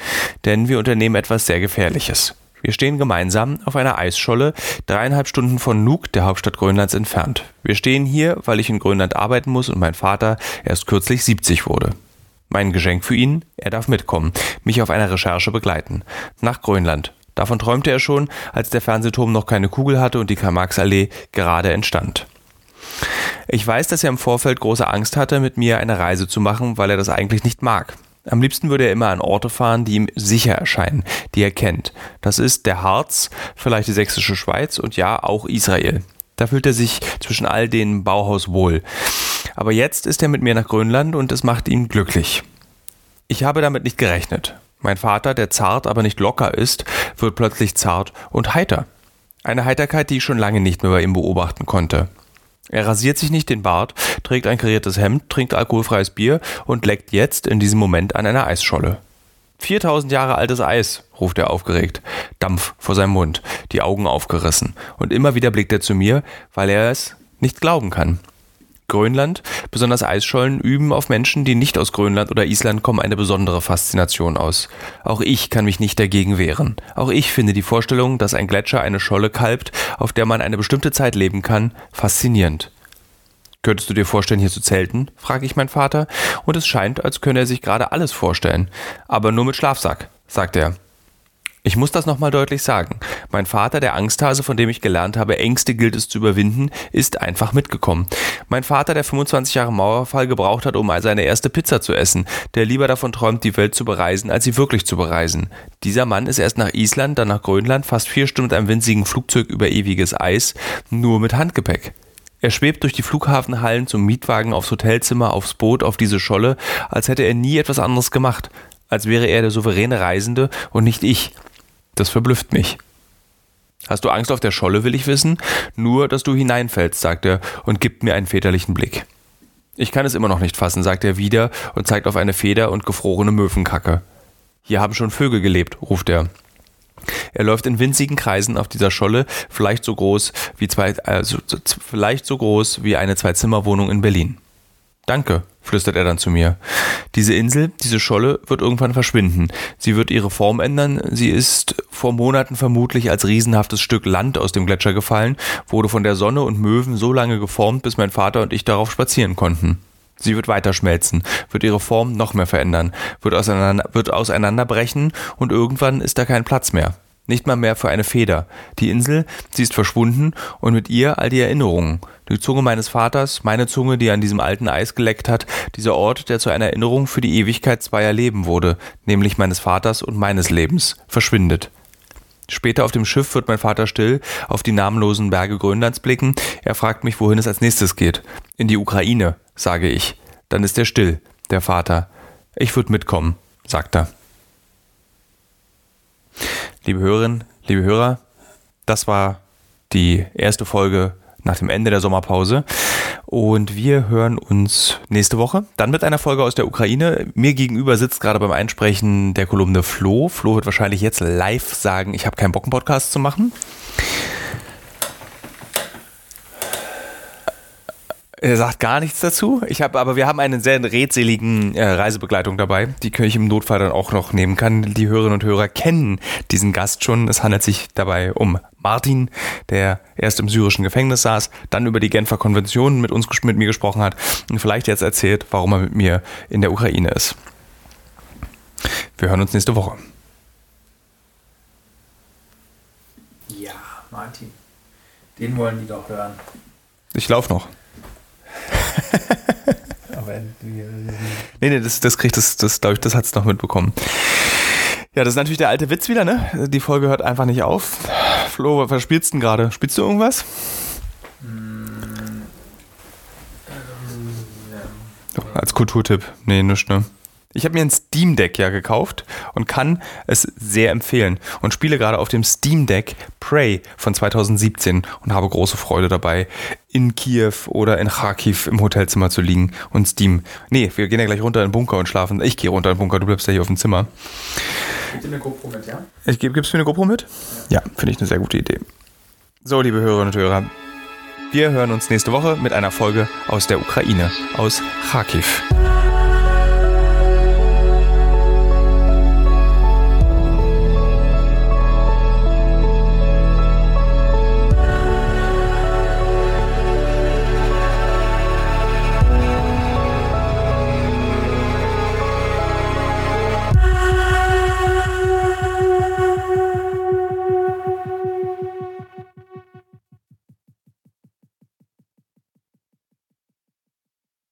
denn wir unternehmen etwas sehr Gefährliches. Wir stehen gemeinsam auf einer Eisscholle, dreieinhalb Stunden von Nuuk, der Hauptstadt Grönlands, entfernt. Wir stehen hier, weil ich in Grönland arbeiten muss und mein Vater erst kürzlich 70 wurde. Mein Geschenk für ihn, er darf mitkommen, mich auf einer Recherche begleiten. Nach Grönland. Davon träumte er schon, als der Fernsehturm noch keine Kugel hatte und die Karl-Marx-Allee gerade entstand. Ich weiß, dass er im Vorfeld große Angst hatte, mit mir eine Reise zu machen, weil er das eigentlich nicht mag. Am liebsten würde er immer an Orte fahren, die ihm sicher erscheinen, die er kennt. Das ist der Harz, vielleicht die sächsische Schweiz und ja, auch Israel. Da fühlt er sich zwischen all den Bauhaus wohl. Aber jetzt ist er mit mir nach Grönland und es macht ihn glücklich. Ich habe damit nicht gerechnet. Mein Vater, der zart, aber nicht locker ist, wird plötzlich zart und heiter. Eine Heiterkeit, die ich schon lange nicht mehr bei ihm beobachten konnte. Er rasiert sich nicht den Bart, trägt ein kariertes Hemd, trinkt alkoholfreies Bier und leckt jetzt in diesem Moment an einer Eisscholle. 4000 Jahre altes Eis, ruft er aufgeregt, Dampf vor seinem Mund, die Augen aufgerissen. Und immer wieder blickt er zu mir, weil er es nicht glauben kann. Grönland, besonders Eisschollen, üben auf Menschen, die nicht aus Grönland oder Island kommen, eine besondere Faszination aus. Auch ich kann mich nicht dagegen wehren. Auch ich finde die Vorstellung, dass ein Gletscher eine Scholle kalbt, auf der man eine bestimmte Zeit leben kann, faszinierend. Könntest du dir vorstellen, hier zu zelten? frage ich meinen Vater, und es scheint, als könne er sich gerade alles vorstellen. Aber nur mit Schlafsack, sagt er. Ich muss das nochmal deutlich sagen. Mein Vater, der Angsthase, von dem ich gelernt habe, Ängste gilt es zu überwinden, ist einfach mitgekommen. Mein Vater, der 25 Jahre Mauerfall gebraucht hat, um seine erste Pizza zu essen, der lieber davon träumt, die Welt zu bereisen, als sie wirklich zu bereisen. Dieser Mann ist erst nach Island, dann nach Grönland, fast vier Stunden mit einem winzigen Flugzeug über ewiges Eis, nur mit Handgepäck. Er schwebt durch die Flughafenhallen zum Mietwagen, aufs Hotelzimmer, aufs Boot, auf diese Scholle, als hätte er nie etwas anderes gemacht, als wäre er der souveräne Reisende und nicht ich, das verblüfft mich. Hast du Angst auf der Scholle, will ich wissen? Nur, dass du hineinfällst, sagt er und gibt mir einen väterlichen Blick. Ich kann es immer noch nicht fassen, sagt er wieder und zeigt auf eine Feder und gefrorene Möwenkacke. Hier haben schon Vögel gelebt, ruft er. Er läuft in winzigen Kreisen auf dieser Scholle, vielleicht so groß wie zwei, also, vielleicht so groß wie eine Zwei-Zimmer-Wohnung in Berlin. Danke, flüstert er dann zu mir. Diese Insel, diese Scholle wird irgendwann verschwinden. Sie wird ihre Form ändern. Sie ist vor Monaten vermutlich als riesenhaftes Stück Land aus dem Gletscher gefallen, wurde von der Sonne und Möwen so lange geformt, bis mein Vater und ich darauf spazieren konnten. Sie wird weiterschmelzen, wird ihre Form noch mehr verändern, wird, auseinander, wird auseinanderbrechen und irgendwann ist da kein Platz mehr. Nicht mal mehr für eine Feder. Die Insel, sie ist verschwunden und mit ihr all die Erinnerungen. Die Zunge meines Vaters, meine Zunge, die an diesem alten Eis geleckt hat, dieser Ort, der zu einer Erinnerung für die Ewigkeit zweier Leben wurde, nämlich meines Vaters und meines Lebens, verschwindet. Später auf dem Schiff wird mein Vater still auf die namenlosen Berge Grönlands blicken. Er fragt mich, wohin es als nächstes geht. In die Ukraine, sage ich. Dann ist er still, der Vater. Ich würde mitkommen, sagt er. Liebe Hörerinnen, liebe Hörer, das war die erste Folge nach dem Ende der Sommerpause. Und wir hören uns nächste Woche. Dann mit einer Folge aus der Ukraine. Mir gegenüber sitzt gerade beim Einsprechen der Kolumne Flo. Flo wird wahrscheinlich jetzt live sagen, ich habe keinen Bock, einen Podcast zu machen. Er sagt gar nichts dazu. Ich habe, aber wir haben einen sehr redseligen äh, Reisebegleitung dabei, die ich im Notfall dann auch noch nehmen kann. Die Hörerinnen und Hörer kennen diesen Gast schon. Es handelt sich dabei um Martin, der erst im syrischen Gefängnis saß, dann über die Genfer Konvention mit uns, mit mir gesprochen hat und vielleicht jetzt erzählt, warum er mit mir in der Ukraine ist. Wir hören uns nächste Woche. Ja, Martin. Den wollen die doch hören. Ich laufe noch. Aber wir, Nee, nee, das, das kriegt das, das glaube ich, das hat es noch mitbekommen. Ja, das ist natürlich der alte Witz wieder, ne? Die Folge hört einfach nicht auf. Flo, was spielst du denn gerade? Spielst du irgendwas? Als Kulturtipp. Nee, nichts, ne? Ich habe mir ein Steam Deck ja gekauft und kann es sehr empfehlen und spiele gerade auf dem Steam Deck Prey von 2017 und habe große Freude dabei, in Kiew oder in Kharkiv im Hotelzimmer zu liegen und Steam. Nee, wir gehen ja gleich runter in den Bunker und schlafen. Ich gehe runter in den Bunker, du bleibst ja hier auf dem Zimmer. Gib dir eine GoPro mit, ja? Ich, gib- gibst du mir eine GoPro mit? Ja, finde ich eine sehr gute Idee. So, liebe Hörerinnen und Hörer, wir hören uns nächste Woche mit einer Folge aus der Ukraine, aus Kharkiv.